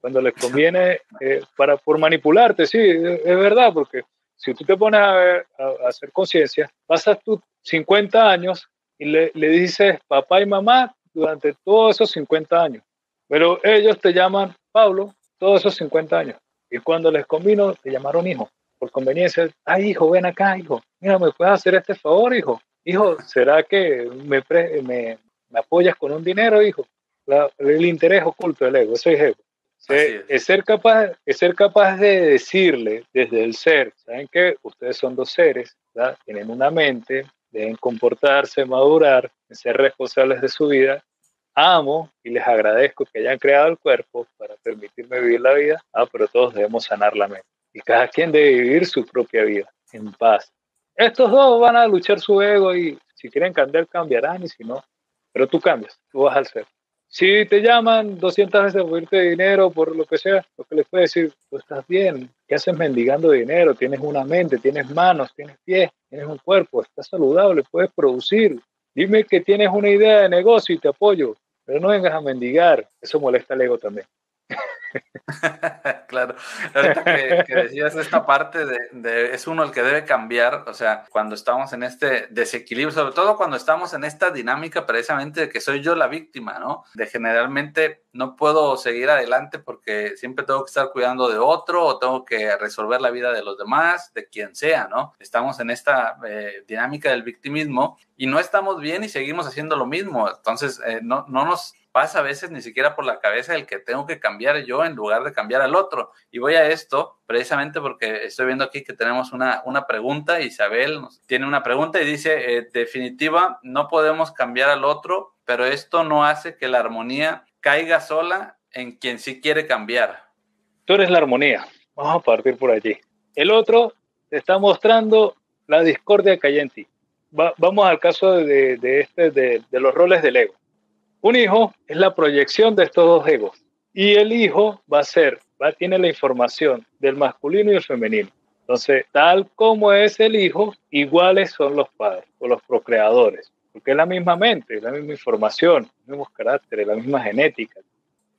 Cuando les conviene eh, para, por manipularte, sí, es, verdad, porque si tú te pones a, hacer conciencia, pasas tus 50 años y le, le dices papá y mamá durante todos esos 50 años. Pero ellos te llaman Pablo todos esos 50 años. Y cuando les convino, te llamaron hijo por conveniencia, ay hijo, ven acá, hijo, mira, ¿me puedes hacer este favor, hijo? Hijo, ¿será que me, me, me apoyas con un dinero, hijo? el interés oculto del ego, eso es ego. es. ser capaz, es ser capaz de decirle desde el ser, ¿saben qué? Ustedes son dos seres, tienen una mente, deben comportarse, madurar, ser responsables de su vida. Amo y les agradezco que hayan creado el cuerpo para permitirme vivir la vida, ah, pero todos debemos sanar la mente. Y cada quien debe vivir su propia vida en paz. Estos dos van a luchar su ego y si quieren cambiar, cambiarán y si no, pero tú cambias, tú vas al ser. Si te llaman 200 veces por irte dinero, por lo que sea, lo que les puede decir, tú estás bien, ¿qué haces mendigando dinero? Tienes una mente, tienes manos, tienes pies, tienes un cuerpo, estás saludable, puedes producir. Dime que tienes una idea de negocio y te apoyo, pero no vengas a mendigar, eso molesta al ego también. claro, ahorita que, decías esta parte de, es uno el que debe cambiar, o sea, cuando estamos en este desequilibrio, sobre todo cuando estamos en esta dinámica precisamente de que soy yo la víctima, ¿no? De generalmente no puedo seguir adelante porque siempre tengo que estar cuidando de otro o tengo que resolver la vida de los demás, de quien sea, ¿no? Estamos en esta eh, dinámica del victimismo y no estamos bien y seguimos haciendo lo mismo, entonces eh, no, no nos pasa a veces ni siquiera por la cabeza el que tengo que cambiar yo en lugar de cambiar al otro. Y voy a esto precisamente porque estoy viendo aquí que tenemos una, una pregunta. Isabel tiene una pregunta y dice, eh, definitiva, no podemos cambiar al otro, pero esto no hace que la armonía caiga sola en quien sí quiere cambiar. Tú eres la armonía. Vamos a partir por allí. El otro te está mostrando la discordia que hay en ti. vamos al caso de, de este, de, de los roles del ego. Un hijo es la proyección de estos dos egos y el hijo va a ser, va, tiene la información del masculino y el femenino. Entonces, tal como es el hijo, iguales son los padres o los procreadores, porque es la misma mente, la misma información, los mismos caracteres, la misma genética.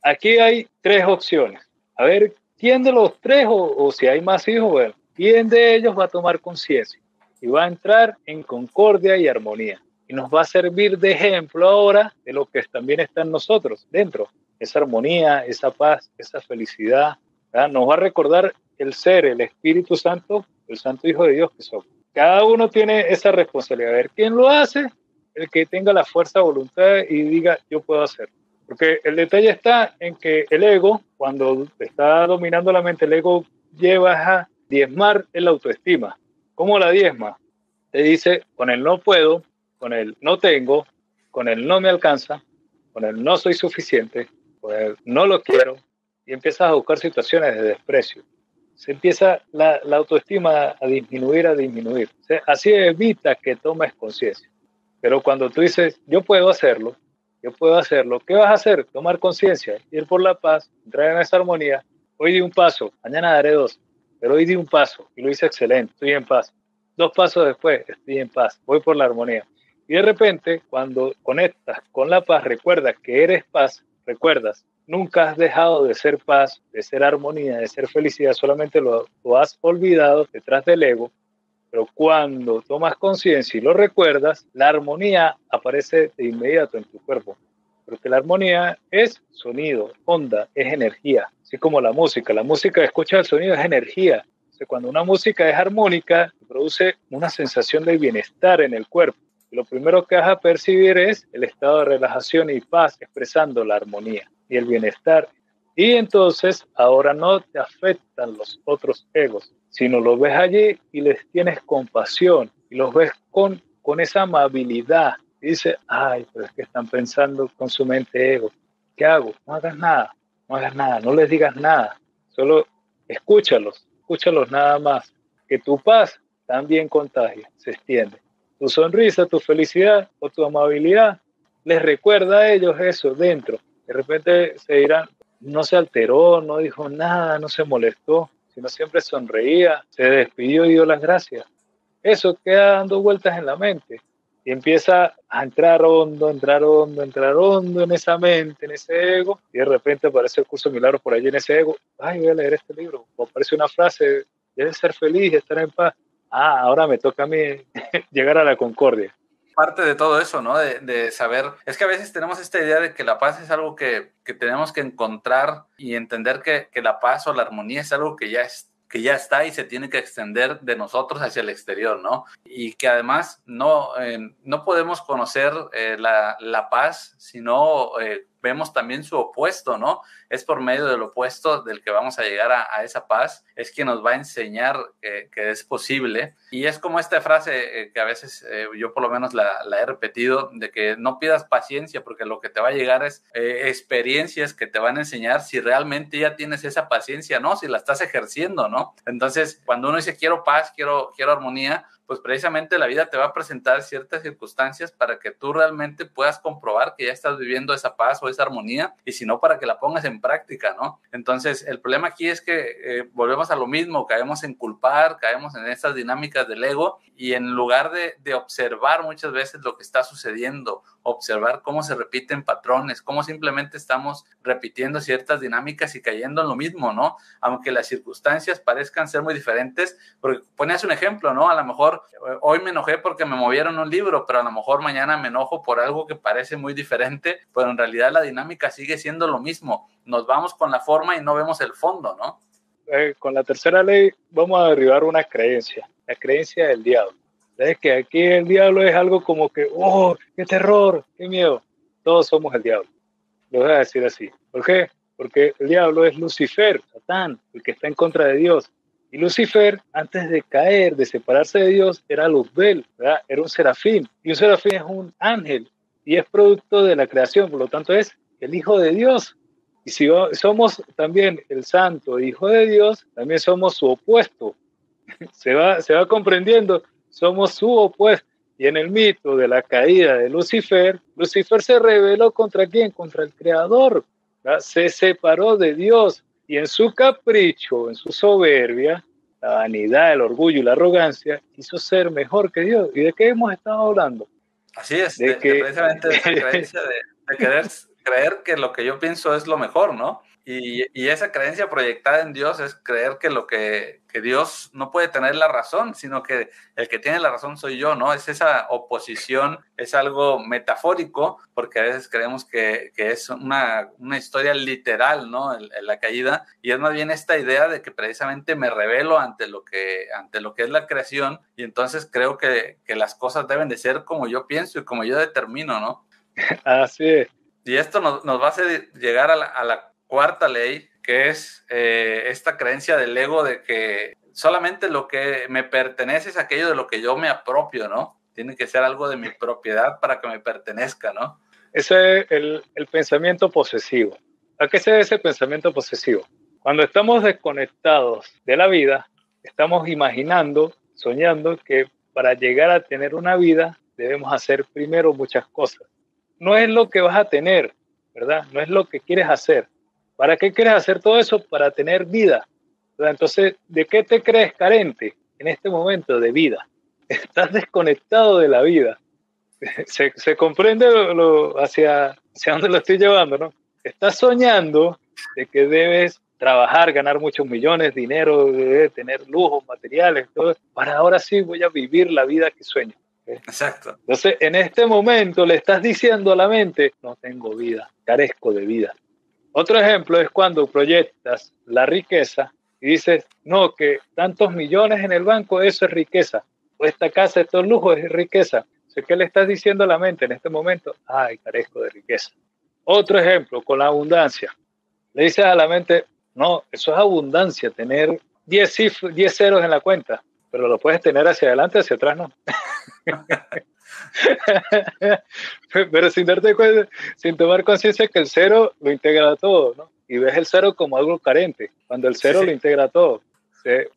Aquí hay tres opciones. A ver, ¿quién de los tres o, o si hay más hijos, bueno, quién de ellos va a tomar conciencia y va a entrar en concordia y armonía? y nos va a servir de ejemplo ahora de lo que también está en nosotros, dentro, esa armonía, esa paz, esa felicidad. Nos va a recordar el ser, el Espíritu Santo, el Santo Hijo de Dios que somos. Cada uno tiene esa responsabilidad. A ver, ¿quién lo hace? El que tenga la fuerza, voluntad y diga, yo puedo hacerlo. Porque el detalle está en que el ego, cuando está dominando la mente, el ego lleva a diezmar el autoestima. ¿Cómo la diezma? Te dice, con el no puedo, con el no tengo, con el no me alcanza, con el no soy suficiente, el no lo quiero, y empiezas a buscar situaciones de desprecio. Se empieza la, autoestima a disminuir, a disminuir. así evita que tomes conciencia. Pero cuando tú dices, yo puedo hacerlo, yo puedo hacerlo, ¿qué vas a hacer? Tomar conciencia, ir por la paz, entrar en esa armonía. Hoy di un paso, mañana daré dos, pero hoy di un paso y lo hice excelente, estoy en paz. Dos pasos después, estoy en paz, voy por la armonía. Y de repente, cuando conectas con la paz, recuerdas que eres paz, recuerdas, nunca has dejado de ser paz, de ser armonía, de ser felicidad, solamente lo, has olvidado detrás del ego. Pero cuando tomas conciencia y lo recuerdas, la armonía aparece de inmediato en tu cuerpo. Porque la armonía es sonido, onda, es energía. Así como la música. La música, escucha el sonido, es energía. cuando una música es armónica, produce una sensación de bienestar en el cuerpo lo primero que vas a percibir es el estado de relajación y paz, expresando la armonía y el bienestar. Y entonces ahora no te afectan los otros egos, sino los ves allí y les tienes compasión y los ves con, con esa amabilidad. Y dices, ay, pero es que están pensando con su mente ego. ¿Qué hago? No hagas nada, no hagas nada, no les digas nada. Solo escúchalos, escúchalos nada más. Que tu paz también contagia, se extiende tu sonrisa, tu felicidad o tu amabilidad les recuerda a ellos eso dentro. De repente se dirán, no se alteró, no dijo nada, no se molestó, sino siempre sonreía, se despidió y dio las gracias. Eso queda dando vueltas en la mente y empieza a entrar hondo, entrar hondo, entrar hondo en esa mente, en ese ego, y de repente aparece el curso de milagros por allí en ese ego, ay, voy a leer este libro, o aparece una frase, debe ser feliz, estar en paz, ah, ahora me toca a mí llegar a la concordia. Parte de todo eso, ¿no? De, saber, es que a veces tenemos esta idea de que la paz es algo que, tenemos que encontrar y entender que, la paz o la armonía es algo que ya es que ya está y se tiene que extender de nosotros hacia el exterior, ¿no? Y que además no, eh, no podemos conocer eh, la, la, paz si no eh, vemos también su opuesto, ¿no? Es por medio del opuesto del que vamos a llegar a, esa paz, es quien nos va a enseñar que, es posible. Y es como esta frase eh, que a veces eh, yo por lo menos la, he repetido, de que no pidas paciencia porque lo que te va a llegar es eh, experiencias que te van a enseñar si realmente ya tienes esa paciencia, ¿no? Si la estás ejerciendo, ¿no? Entonces, cuando uno dice quiero paz, quiero, quiero armonía, pues precisamente la vida te va a presentar ciertas circunstancias para que tú realmente puedas comprobar que ya estás viviendo esa paz o esa armonía y si no, para que la pongas en práctica, ¿no? Entonces, el problema aquí es que eh, volvemos a lo mismo, caemos en culpar, caemos en estas dinámicas del ego y en lugar de, de observar muchas veces lo que está sucediendo, observar cómo se repiten patrones, cómo simplemente estamos repitiendo ciertas dinámicas y cayendo en lo mismo, ¿no? Aunque las circunstancias parezcan ser muy diferentes, porque ponías un ejemplo, ¿no? A lo mejor hoy me enojé porque me movieron un libro, pero a lo mejor mañana me enojo por algo que parece muy diferente, pero en realidad la dinámica sigue siendo lo mismo. Nos vamos con la forma y no vemos el fondo, ¿no? Eh, con la tercera ley vamos a derribar una creencia, la creencia del diablo. Es que aquí el diablo es algo como que, oh, qué terror, qué miedo. Todos somos el diablo. Lo voy a decir así. ¿Por qué? Porque el diablo es Lucifer, Satán, el que está en contra de Dios. Y Lucifer, antes de caer, de separarse de Dios, era Luzbel, ¿verdad? era un serafín. Y un serafín es un ángel y es producto de la creación, por lo tanto es el Hijo de Dios. Y si somos también el Santo Hijo de Dios, también somos su opuesto. Se va, se va comprendiendo, somos su opuesto. Y en el mito de la caída de Lucifer, Lucifer se rebeló contra quién? Contra el Creador. Se separó de Dios y en su capricho, en su soberbia, la vanidad, el orgullo y la arrogancia, quiso ser mejor que Dios. ¿Y de qué hemos estado hablando? Así es, de, que... precisamente de creencia de, querer creer que lo que yo pienso es lo mejor, ¿no? Y, y, esa creencia proyectada en Dios es creer que lo que, que, Dios no puede tener la razón, sino que el que tiene la razón soy yo, ¿no? Es esa oposición, es algo metafórico, porque a veces creemos que, que es una, una, historia literal, ¿no? En, la caída, y es más bien esta idea de que precisamente me revelo ante lo que, ante lo que es la creación, y entonces creo que, que las cosas deben de ser como yo pienso y como yo determino, ¿no? Así es. Y esto nos, nos va a hacer llegar a la, a la cuarta ley, que es eh, esta creencia del ego de que solamente lo que me pertenece es aquello de lo que yo me apropio, ¿no? Tiene que ser algo de mi propiedad para que me pertenezca, ¿no? Ese es el, el pensamiento posesivo. ¿A qué se debe ese pensamiento posesivo? Cuando estamos desconectados de la vida, estamos imaginando, soñando que para llegar a tener una vida debemos hacer primero muchas cosas. No es lo que vas a tener, ¿verdad? No es lo que quieres hacer, ¿Para qué quieres hacer todo eso? Para tener vida. Entonces, ¿de qué te crees carente en este momento de vida? Estás desconectado de la vida. Se, comprende lo, hacia, hacia dónde lo estoy llevando, ¿no? Estás soñando de que debes trabajar, ganar muchos millones, dinero, tener lujos, materiales, todo. Para ahora sí voy a vivir la vida que sueño. Exacto. Entonces, en este momento le estás diciendo a la mente, no tengo vida, carezco de vida. Otro ejemplo es cuando proyectas la riqueza y dices, no, que tantos millones en el banco, eso es riqueza. O esta casa, estos lujos es riqueza. ¿Qué le estás diciendo a la mente en este momento? Ay, carezco de riqueza. Otro ejemplo, con la abundancia. Le dices a la mente, no, eso es abundancia, tener 10, 10 ceros en la cuenta, pero lo puedes tener hacia adelante, hacia atrás no. Pero sin darte cuenta, sin tomar conciencia que el cero lo integra todo, ¿no? Y ves el cero como algo carente, cuando el cero lo integra todo. Pero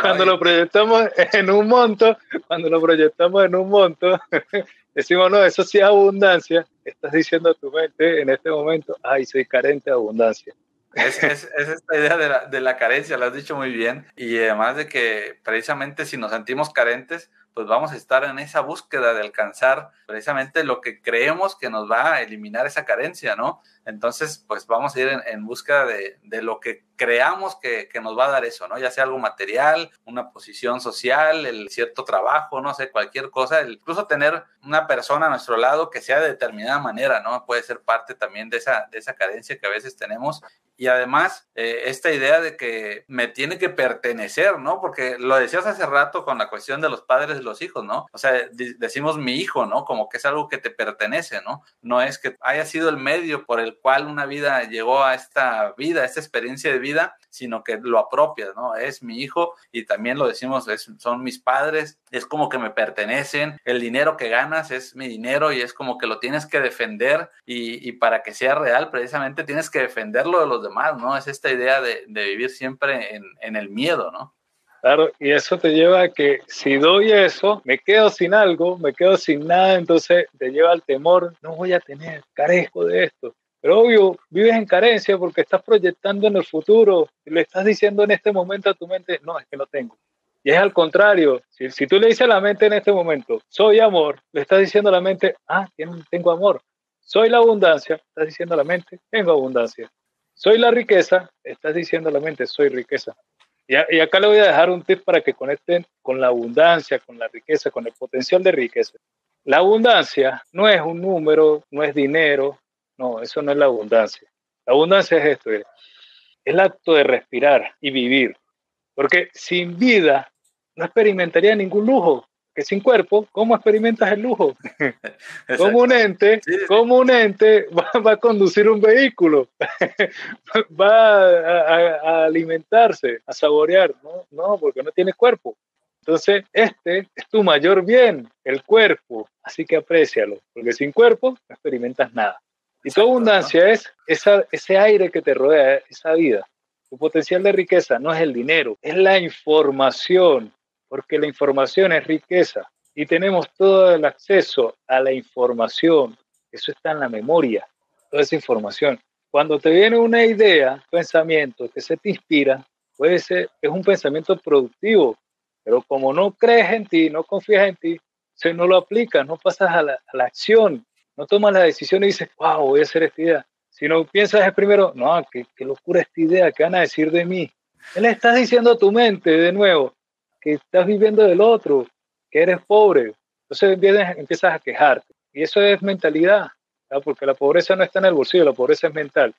cuando lo proyectamos en un monto, cuando lo proyectamos en un monto, decimos, no, eso sí es abundancia, estás diciendo a tu mente en este momento, ay, soy carente de abundancia. Es, es, es, esta idea de la, de la, carencia, lo has dicho muy bien, y además de que precisamente si nos sentimos carentes, pues vamos a estar en esa búsqueda de alcanzar precisamente lo que creemos que nos va a eliminar esa carencia, ¿no? Entonces, pues vamos a ir en, en de, de, lo que creamos que, que, nos va a dar eso, ¿no? Ya sea algo material, una posición social, el cierto trabajo, no sé, cualquier cosa, incluso tener una persona a nuestro lado que sea de determinada manera, ¿no? Puede ser parte también de esa, de esa carencia que a veces tenemos. Y además, eh, esta idea de que me tiene que pertenecer, ¿no? Porque lo decías hace rato con la cuestión de los padres y los hijos, ¿no? O sea, decimos mi hijo, ¿no? Como que es algo que te pertenece, ¿no? No es que haya sido el medio por el cual una vida llegó a esta vida, a esta experiencia de vida, sino que lo apropias, ¿no? Es mi hijo y también lo decimos, son mis padres, es como que me pertenecen, el dinero que ganas es mi dinero y es como que lo tienes que defender y, para que sea real precisamente tienes que defenderlo de los demás, ¿no? Es esta idea de, vivir siempre en, en el miedo, ¿no? Claro, y eso te lleva a que si doy eso, me quedo sin algo, me quedo sin nada, entonces te lleva al temor, no voy a tener, carezco de esto. Pero obvio, vives en carencia porque estás proyectando en el futuro y le estás diciendo en este momento a tu mente, no, es que no tengo. Y es al contrario, si, si tú le dices a la mente en este momento, soy amor, le estás diciendo a la mente, ah, tengo amor. Soy la abundancia, estás diciendo a la mente, tengo abundancia. Soy la riqueza, estás diciendo a la mente, soy riqueza. Y, y acá le voy a dejar un tip para que conecten con la abundancia, con la riqueza, con el potencial de riqueza. La abundancia no es un número, no es dinero, no, eso no es la abundancia. La abundancia es esto, es el acto de respirar y vivir. Porque sin vida no experimentaría ningún lujo. Que sin cuerpo, ¿cómo experimentas el lujo? como un ente, como un ente va, a conducir un vehículo, va a, alimentarse, a saborear, ¿no? No, porque no tiene cuerpo. Entonces, este es tu mayor bien, el cuerpo, así que aprécialo, porque sin cuerpo no experimentas nada. Y tu abundancia es esa, ese aire que te rodea, esa vida. Tu potencial de riqueza no es el dinero, es la información, porque la información es riqueza y tenemos todo el acceso a la información. Eso está en la memoria, toda esa información. Cuando te viene una idea, pensamiento que se te inspira, puede ser, es un pensamiento productivo, pero como no crees en ti, no confías en ti, se no lo aplicas, no pasas a la, a la acción, no tomas la decisión y dices, wow, voy a hacer esta idea. Si no piensas primero, no, qué, locura esta idea, ¿qué van a decir de mí? ¿Qué le estás diciendo a tu mente de nuevo? Que estás viviendo del otro, que eres pobre. Entonces empiezas, empiezas a quejarte. Y eso es mentalidad, porque la pobreza no está en el bolsillo, la pobreza es mental.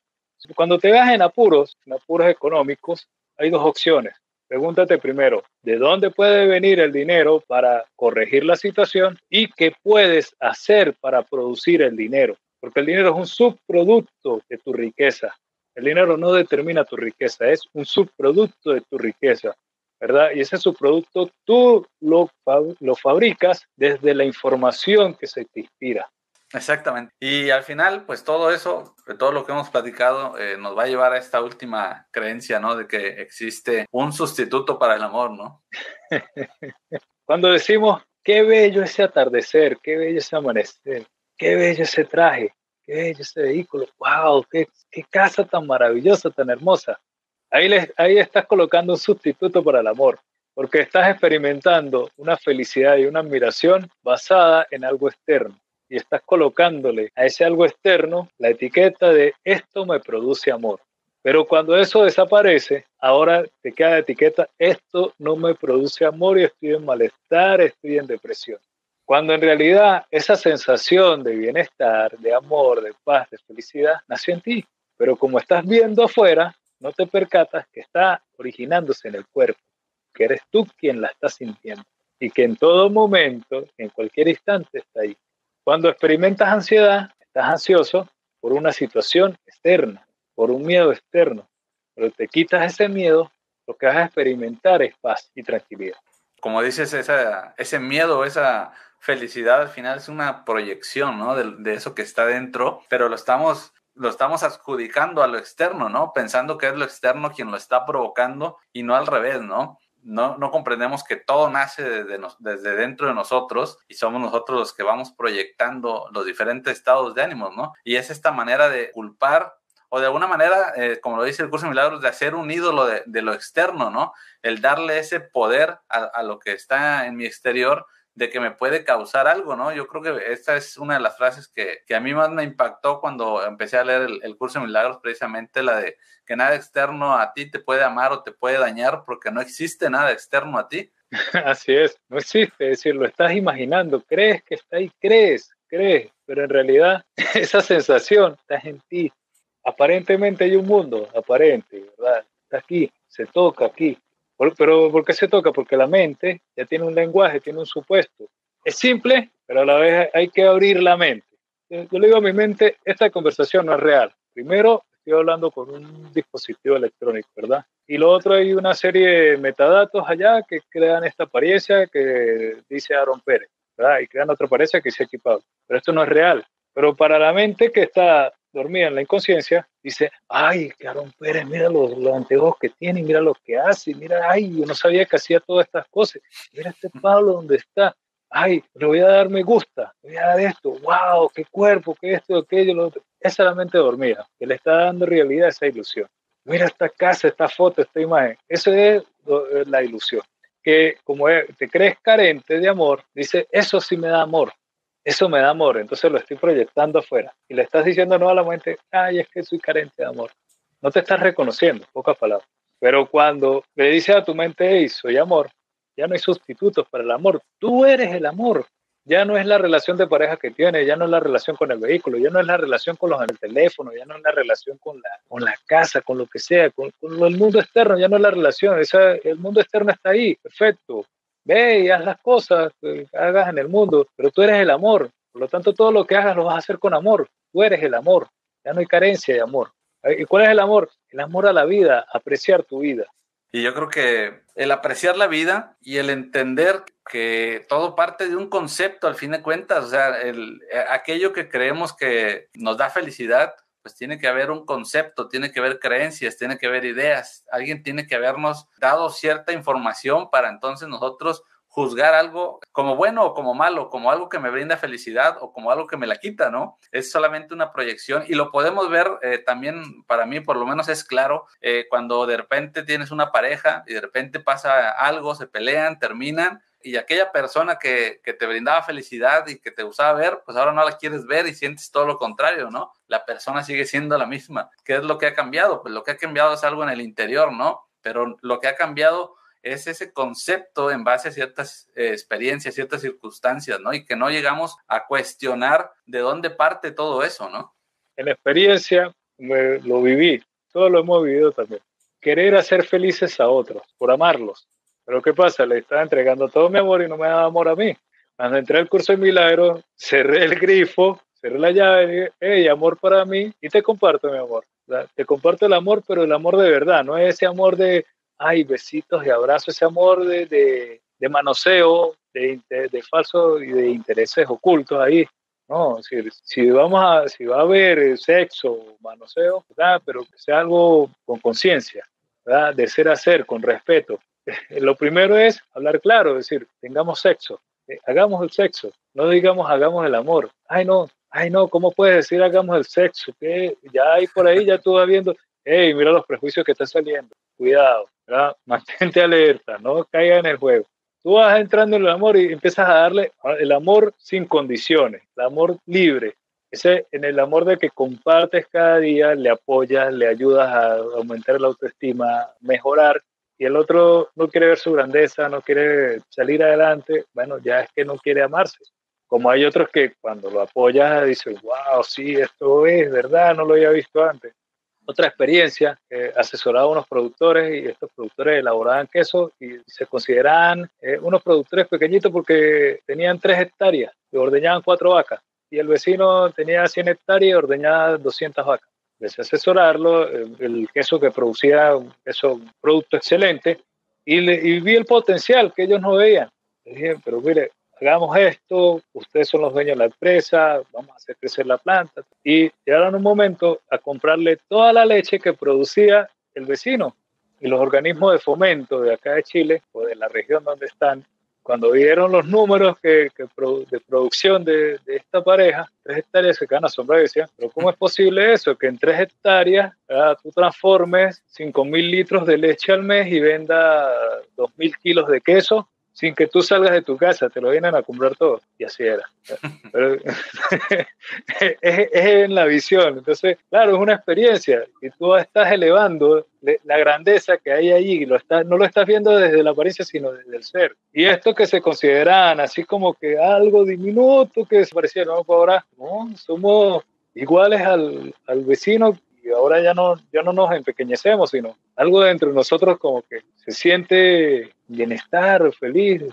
Cuando te veas en apuros, en apuros económicos, hay dos opciones. Pregúntate primero, ¿de dónde puede venir el dinero para corregir la situación? ¿Y qué puedes hacer para producir el dinero? Porque el dinero es un subproducto de tu riqueza. El dinero no determina tu riqueza, es un subproducto de tu riqueza, ¿verdad? Y ese subproducto tú lo, lo fabricas desde la información que se te inspira. Exactamente. Y al final, pues todo eso, todo lo que hemos platicado, eh, nos va a llevar a esta última creencia, ¿no? De que existe un sustituto para el amor, ¿no? Cuando decimos, qué bello ese atardecer, qué bello ese amanecer, qué bello ese traje, qué bello ese vehículo, wow, qué, casa tan maravillosa, tan hermosa. Ahí, ahí estás colocando un sustituto para el amor, porque estás experimentando una felicidad y una admiración basada en algo externo y estás colocándole a ese algo externo la etiqueta de esto me produce amor. Pero cuando eso desaparece, ahora te queda la etiqueta esto no me produce amor y estoy en malestar, estoy en depresión. Cuando en realidad esa sensación de bienestar, de amor, de paz, de felicidad nació en ti. Pero como estás viendo afuera, no te percatas que está originándose en el cuerpo, que eres tú quien la estás sintiendo y que en todo momento, en cualquier instante está ahí. Cuando experimentas ansiedad, estás ansioso por una situación externa, por un miedo externo, pero te quitas ese miedo, lo que vas a experimentar es paz y tranquilidad. Como dices, ese miedo, esa felicidad al final es una proyección ¿no? de, de eso que está dentro, pero lo estamos lo estamos adjudicando a lo externo, ¿no? Pensando que es lo externo quien lo está provocando y no al revés, ¿no? No, no comprendemos que todo nace desde, desde dentro de nosotros y somos nosotros los que vamos proyectando los diferentes estados de ánimo, ¿no? Y es esta manera de culpar o de alguna manera, eh, como lo dice el curso de milagros, de hacer un ídolo de, lo externo, ¿no? El darle ese poder a, lo que está en mi exterior de que me puede causar algo, ¿no? Yo creo que esta es una de las frases que, que a mí más me impactó cuando empecé a leer el, el, curso de milagros, precisamente la de que nada externo a ti te puede amar o te puede dañar porque no existe nada externo a ti. Así es, no existe, es decir, lo estás imaginando, crees que está ahí, crees, crees, pero en realidad esa sensación está en ti. Aparentemente hay un mundo, aparente, ¿verdad? Está aquí, se toca aquí, pero ¿por qué se toca? Porque la mente ya tiene un lenguaje, tiene un supuesto. Es simple, pero a la vez hay que abrir la mente. Yo le digo a mi mente, esta conversación no es real. Primero, estoy hablando con un dispositivo electrónico, ¿verdad? Y lo otro, hay una serie de metadatos allá que crean esta apariencia que dice Aaron Pérez, ¿verdad? Y crean otra apariencia que dice equipado. Pero esto no es real. Pero para la mente que está dormía en la inconsciencia, dice, ay, Aaron Pérez, mira los, los anteojos que tiene, mira lo que hace, mira, ay, yo no sabía que hacía todas estas cosas, mira este Pablo donde está, ay, le voy a dar me gusta, le voy a dar esto, wow, qué cuerpo, qué esto, aquello, lo otro. Esa es la mente dormida, que le está dando realidad a esa ilusión. Mira esta casa, esta foto, esta imagen. Eso es la ilusión. Que como te crees carente de amor, dice, eso sí me da amor eso me da amor, entonces lo estoy proyectando afuera. Y le estás diciendo no a la mente, ay, es que soy carente de amor. No te estás reconociendo, pocas palabras. Pero cuando le dices a tu mente, hey, soy amor, ya no hay sustitutos para el amor. Tú eres el amor. Ya no es la relación de pareja que tienes, ya no es la relación con el vehículo, ya no es la relación con los el ya no es la relación con la, con la casa, con lo que sea, con, el mundo externo, ya no es la relación. Esa, el mundo externo está ahí, perfecto ve y haz las cosas que hagas en el mundo, pero tú eres el amor. Por lo tanto, todo lo que hagas lo vas a hacer con amor. Tú eres el amor. Ya no hay carencia de amor. ¿Y cuál es el amor? El amor a la vida, apreciar tu vida. Y yo creo que el apreciar la vida y el entender que todo parte de un concepto al fin de cuentas, o sea, el, aquello que creemos que nos da felicidad, pues tiene que haber un concepto, tiene que haber creencias, tiene que haber ideas. Alguien tiene que habernos dado cierta información para entonces nosotros juzgar algo como bueno o como malo, como algo que me brinda felicidad o como algo que me la quita, ¿no? Es solamente una proyección y lo podemos ver eh, también, para mí por lo menos es claro, eh, cuando de repente tienes una pareja y de repente pasa algo, se pelean, terminan y aquella persona que, que, te brindaba felicidad y que te gustaba ver, pues ahora no la quieres ver y sientes todo lo contrario, ¿no? La persona sigue siendo la misma. ¿Qué es lo que ha cambiado? Pues lo que ha cambiado es algo en el interior, ¿no? Pero lo que ha cambiado es ese concepto en base a ciertas eh, experiencias, ciertas circunstancias, ¿no? Y que no llegamos a cuestionar de dónde parte todo eso, ¿no? En experiencia me, lo viví, todo lo hemos vivido también. Querer hacer felices a otros, por amarlos, pero ¿qué pasa? Le estaba entregando todo mi amor y no me daba amor a mí. Cuando entré al curso de milagros, cerré el grifo, cerré la llave dije, hey, amor para mí y te comparto mi amor. Te comparto el amor, pero el amor de verdad, no es ese amor de, ay, besitos y abrazos, ese amor de, de, de manoseo, de, de, falso y de intereses ocultos ahí. No, si, si, vamos a, si va a haber sexo, manoseo, ¿verdad? pero que sea algo con conciencia, de ser a ser, con respeto, lo primero es hablar claro, decir, tengamos sexo, eh, hagamos el sexo, no digamos hagamos el amor. Ay, no, ay, no, ¿cómo puedes decir hagamos el sexo? que Ya hay por ahí, ya tú vas viendo, hey, mira los prejuicios que están saliendo, cuidado, mantente alerta, no caiga en el juego. Tú vas entrando en el amor y empiezas a darle el amor sin condiciones, el amor libre, ese en el amor de que compartes cada día, le apoyas, le ayudas a aumentar la autoestima, mejorar y el otro no quiere ver su grandeza, no quiere salir adelante, bueno, ya es que no quiere amarse. Como hay otros que cuando lo apoyas dicen, wow, sí, esto es verdad, no lo había visto antes. Otra experiencia, eh, asesoraba a unos productores y estos productores elaboraban queso y se consideraban eh, unos productores pequeñitos porque tenían tres hectáreas y ordeñaban cuatro vacas. Y el vecino tenía 100 hectáreas y ordeñaba 200 vacas empecé a asesorarlo, el, queso que producía un queso, producto excelente, y, le, y, vi el potencial que ellos no veían. Le dije, pero mire, hagamos esto, ustedes son los dueños de la empresa, vamos a hacer crecer la planta. Y llegaron un momento a comprarle toda la leche que producía el vecino. Y los organismos de fomento de acá de Chile, o de la región donde están, cuando vieron los números que, de producción de, esta pareja, tres hectáreas se quedan asombrados y decían, pero ¿cómo es posible eso? Que en tres hectáreas tú transformes 5 mil litros de leche al mes y venda 2 mil kilos de queso. Sin que tú salgas de tu casa, te lo vienen a comprar todo. Y así era. Pero, es, es, en la visión. Entonces, claro, es una experiencia y tú estás elevando la grandeza que hay allí, lo está, no lo estás viendo desde la apariencia, sino desde el ser. Y esto que se consideran así como que algo diminuto que se parecía, no, ahora no, somos iguales al, al vecino y ahora ya no, ya no nos empequeñecemos, sino algo dentro de nosotros como que se siente bienestar, feliz,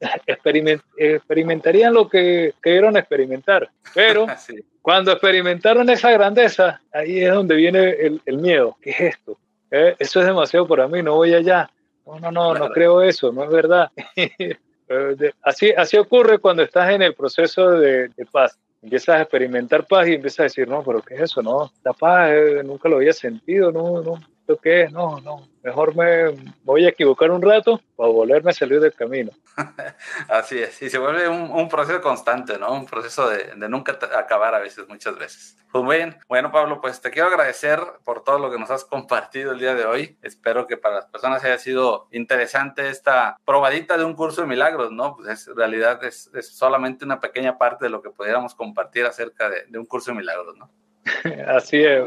experimentarían lo que querían experimentar. Pero cuando experimentaron esa grandeza, ahí es donde viene el, el miedo. ¿Qué es esto? ¿Eh? Eso es demasiado para mí, no voy allá. No, no, no, no creo eso, no es verdad. Eh, así, así ocurre cuando estás en el proceso de, de paz empiezas a experimentar paz y empiezas a decir, no, pero ¿qué es eso? No, la paz eh, nunca lo había sentido, no, no, ¿esto qué es? No, no, mejor me voy a equivocar un rato para volverme a salir del camino. Así es, y se vuelve un, proceso constante, ¿no? Un proceso de, de, nunca acabar a veces, muchas veces. Pues bien, bueno Pablo, pues te quiero agradecer por todo lo que nos has compartido el día de hoy. Espero que para las personas haya sido interesante esta probadita de un curso de milagros, ¿no? Pues en realidad es, es, solamente una pequeña parte de lo que pudiéramos compartir acerca de, de un curso de milagros, ¿no? Así es.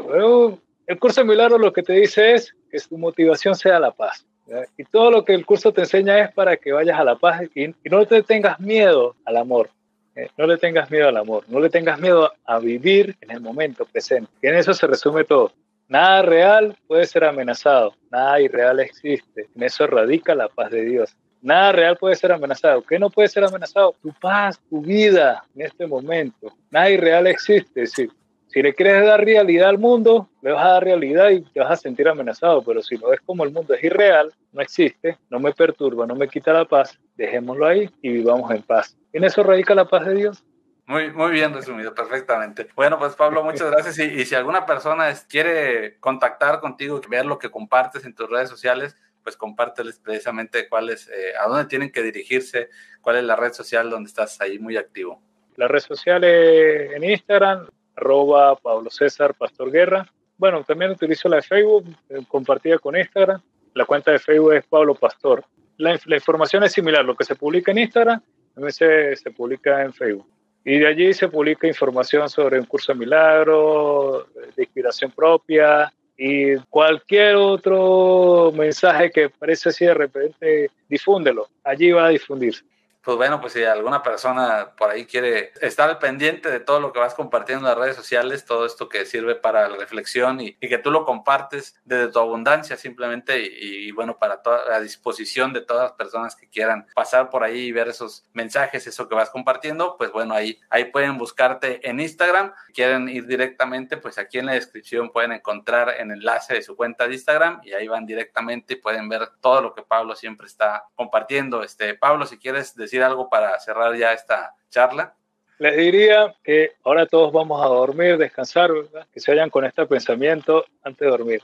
El curso de milagros lo que te dice es que su motivación sea la paz. Y todo lo que el curso te enseña es para que vayas a la paz y, no te tengas miedo al amor. ¿eh? no le tengas miedo al amor, no le tengas miedo a vivir en el momento presente. Y en eso se resume todo. Nada real puede ser amenazado, nada irreal existe. En eso radica la paz de Dios. Nada real puede ser amenazado. ¿Qué no puede ser amenazado? Tu paz, tu vida en este momento. Nada irreal existe. Sí, si le quieres dar realidad al mundo, le vas a dar realidad y te vas a sentir amenazado, pero si lo ves como el mundo es irreal, no existe, no me perturba, no me quita la paz, dejémoslo ahí y vivamos en paz. En eso radica la paz de Dios. Muy, muy bien resumido, perfectamente. Bueno, pues Pablo, muchas gracias. Y, y si alguna persona quiere contactar contigo, ver lo que compartes en tus redes sociales, pues compárteles precisamente cuál es, eh, a dónde tienen que dirigirse, cuál es la red social donde estás ahí muy activo. La red social es en Instagram, arroba Pablo César Pastor Guerra. Bueno, también utilizo la de Facebook, eh, compartida con Instagram. La cuenta de Facebook es Pablo Pastor. La, información es similar, lo que se publica en Instagram también se, se, publica en Facebook. Y de allí se publica información sobre un curso de milagro, de inspiración propia y cualquier otro mensaje que parece así de repente, difúndelo. Allí va a difundirse pues bueno, pues si alguna persona por ahí quiere estar al pendiente de todo lo que vas compartiendo en las redes sociales, todo esto que sirve para la reflexión y, que tú lo compartes desde tu abundancia simplemente y, bueno, para toda la disposición de todas las personas que quieran pasar por ahí y ver esos mensajes, eso que vas compartiendo, pues bueno, ahí, ahí pueden buscarte en Instagram. quieren ir directamente, pues aquí en la descripción pueden encontrar el enlace de su cuenta de Instagram y ahí van directamente y pueden ver todo lo que Pablo siempre está compartiendo. Este, Pablo, si quieres decir algo para cerrar ya esta charla? Les diría que ahora todos vamos a dormir, descansar, que se vayan con este pensamiento antes de dormir.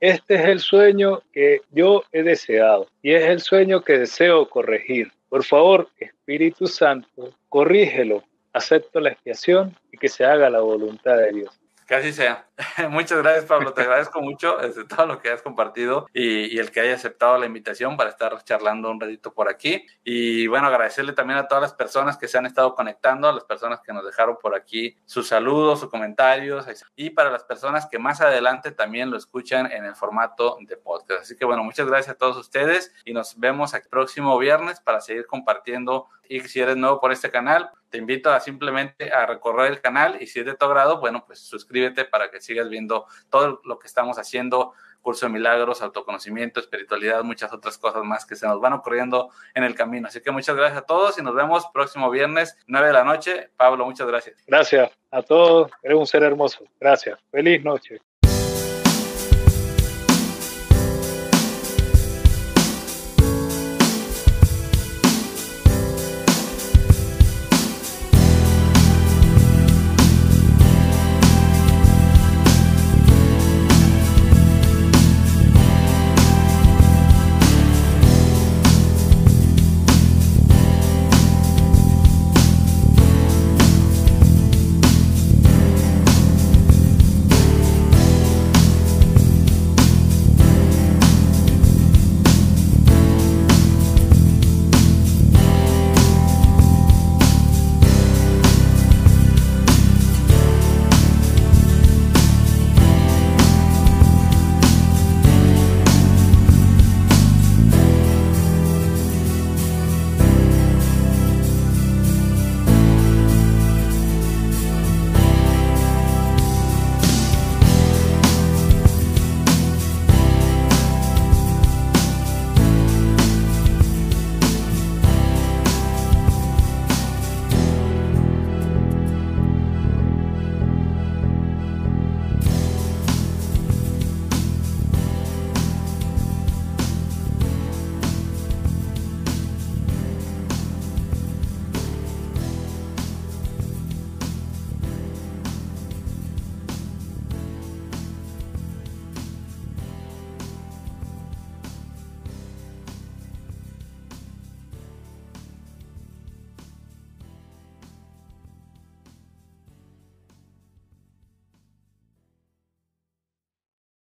Este es el sueño que yo he deseado y es el sueño que deseo corregir. Por favor, Espíritu Santo, corrígelo, acepto la expiación y que se haga la voluntad de Dios. Que así sea. Muchas gracias, Pablo. Te agradezco mucho desde todo lo que has compartido y, y, el que haya aceptado la invitación para estar charlando un ratito por aquí. Y bueno, agradecerle también a todas las personas que se han estado conectando, a las personas que nos dejaron por aquí sus saludos, sus comentarios y para las personas que más adelante también lo escuchan en el formato de podcast. Así que bueno, muchas gracias a todos ustedes y nos vemos el próximo viernes para seguir compartiendo. Y si eres nuevo por este canal, te invito a simplemente a recorrer el canal y si es de tu agrado, bueno, pues suscríbete para que sigas viendo todo lo que estamos haciendo, curso de milagros, autoconocimiento, espiritualidad, muchas otras cosas más que se nos van ocurriendo en el camino. Así que muchas gracias a todos y nos vemos próximo viernes, 9 de la noche. Pablo, muchas gracias. Gracias a todos, eres un ser hermoso. Gracias. Feliz noche.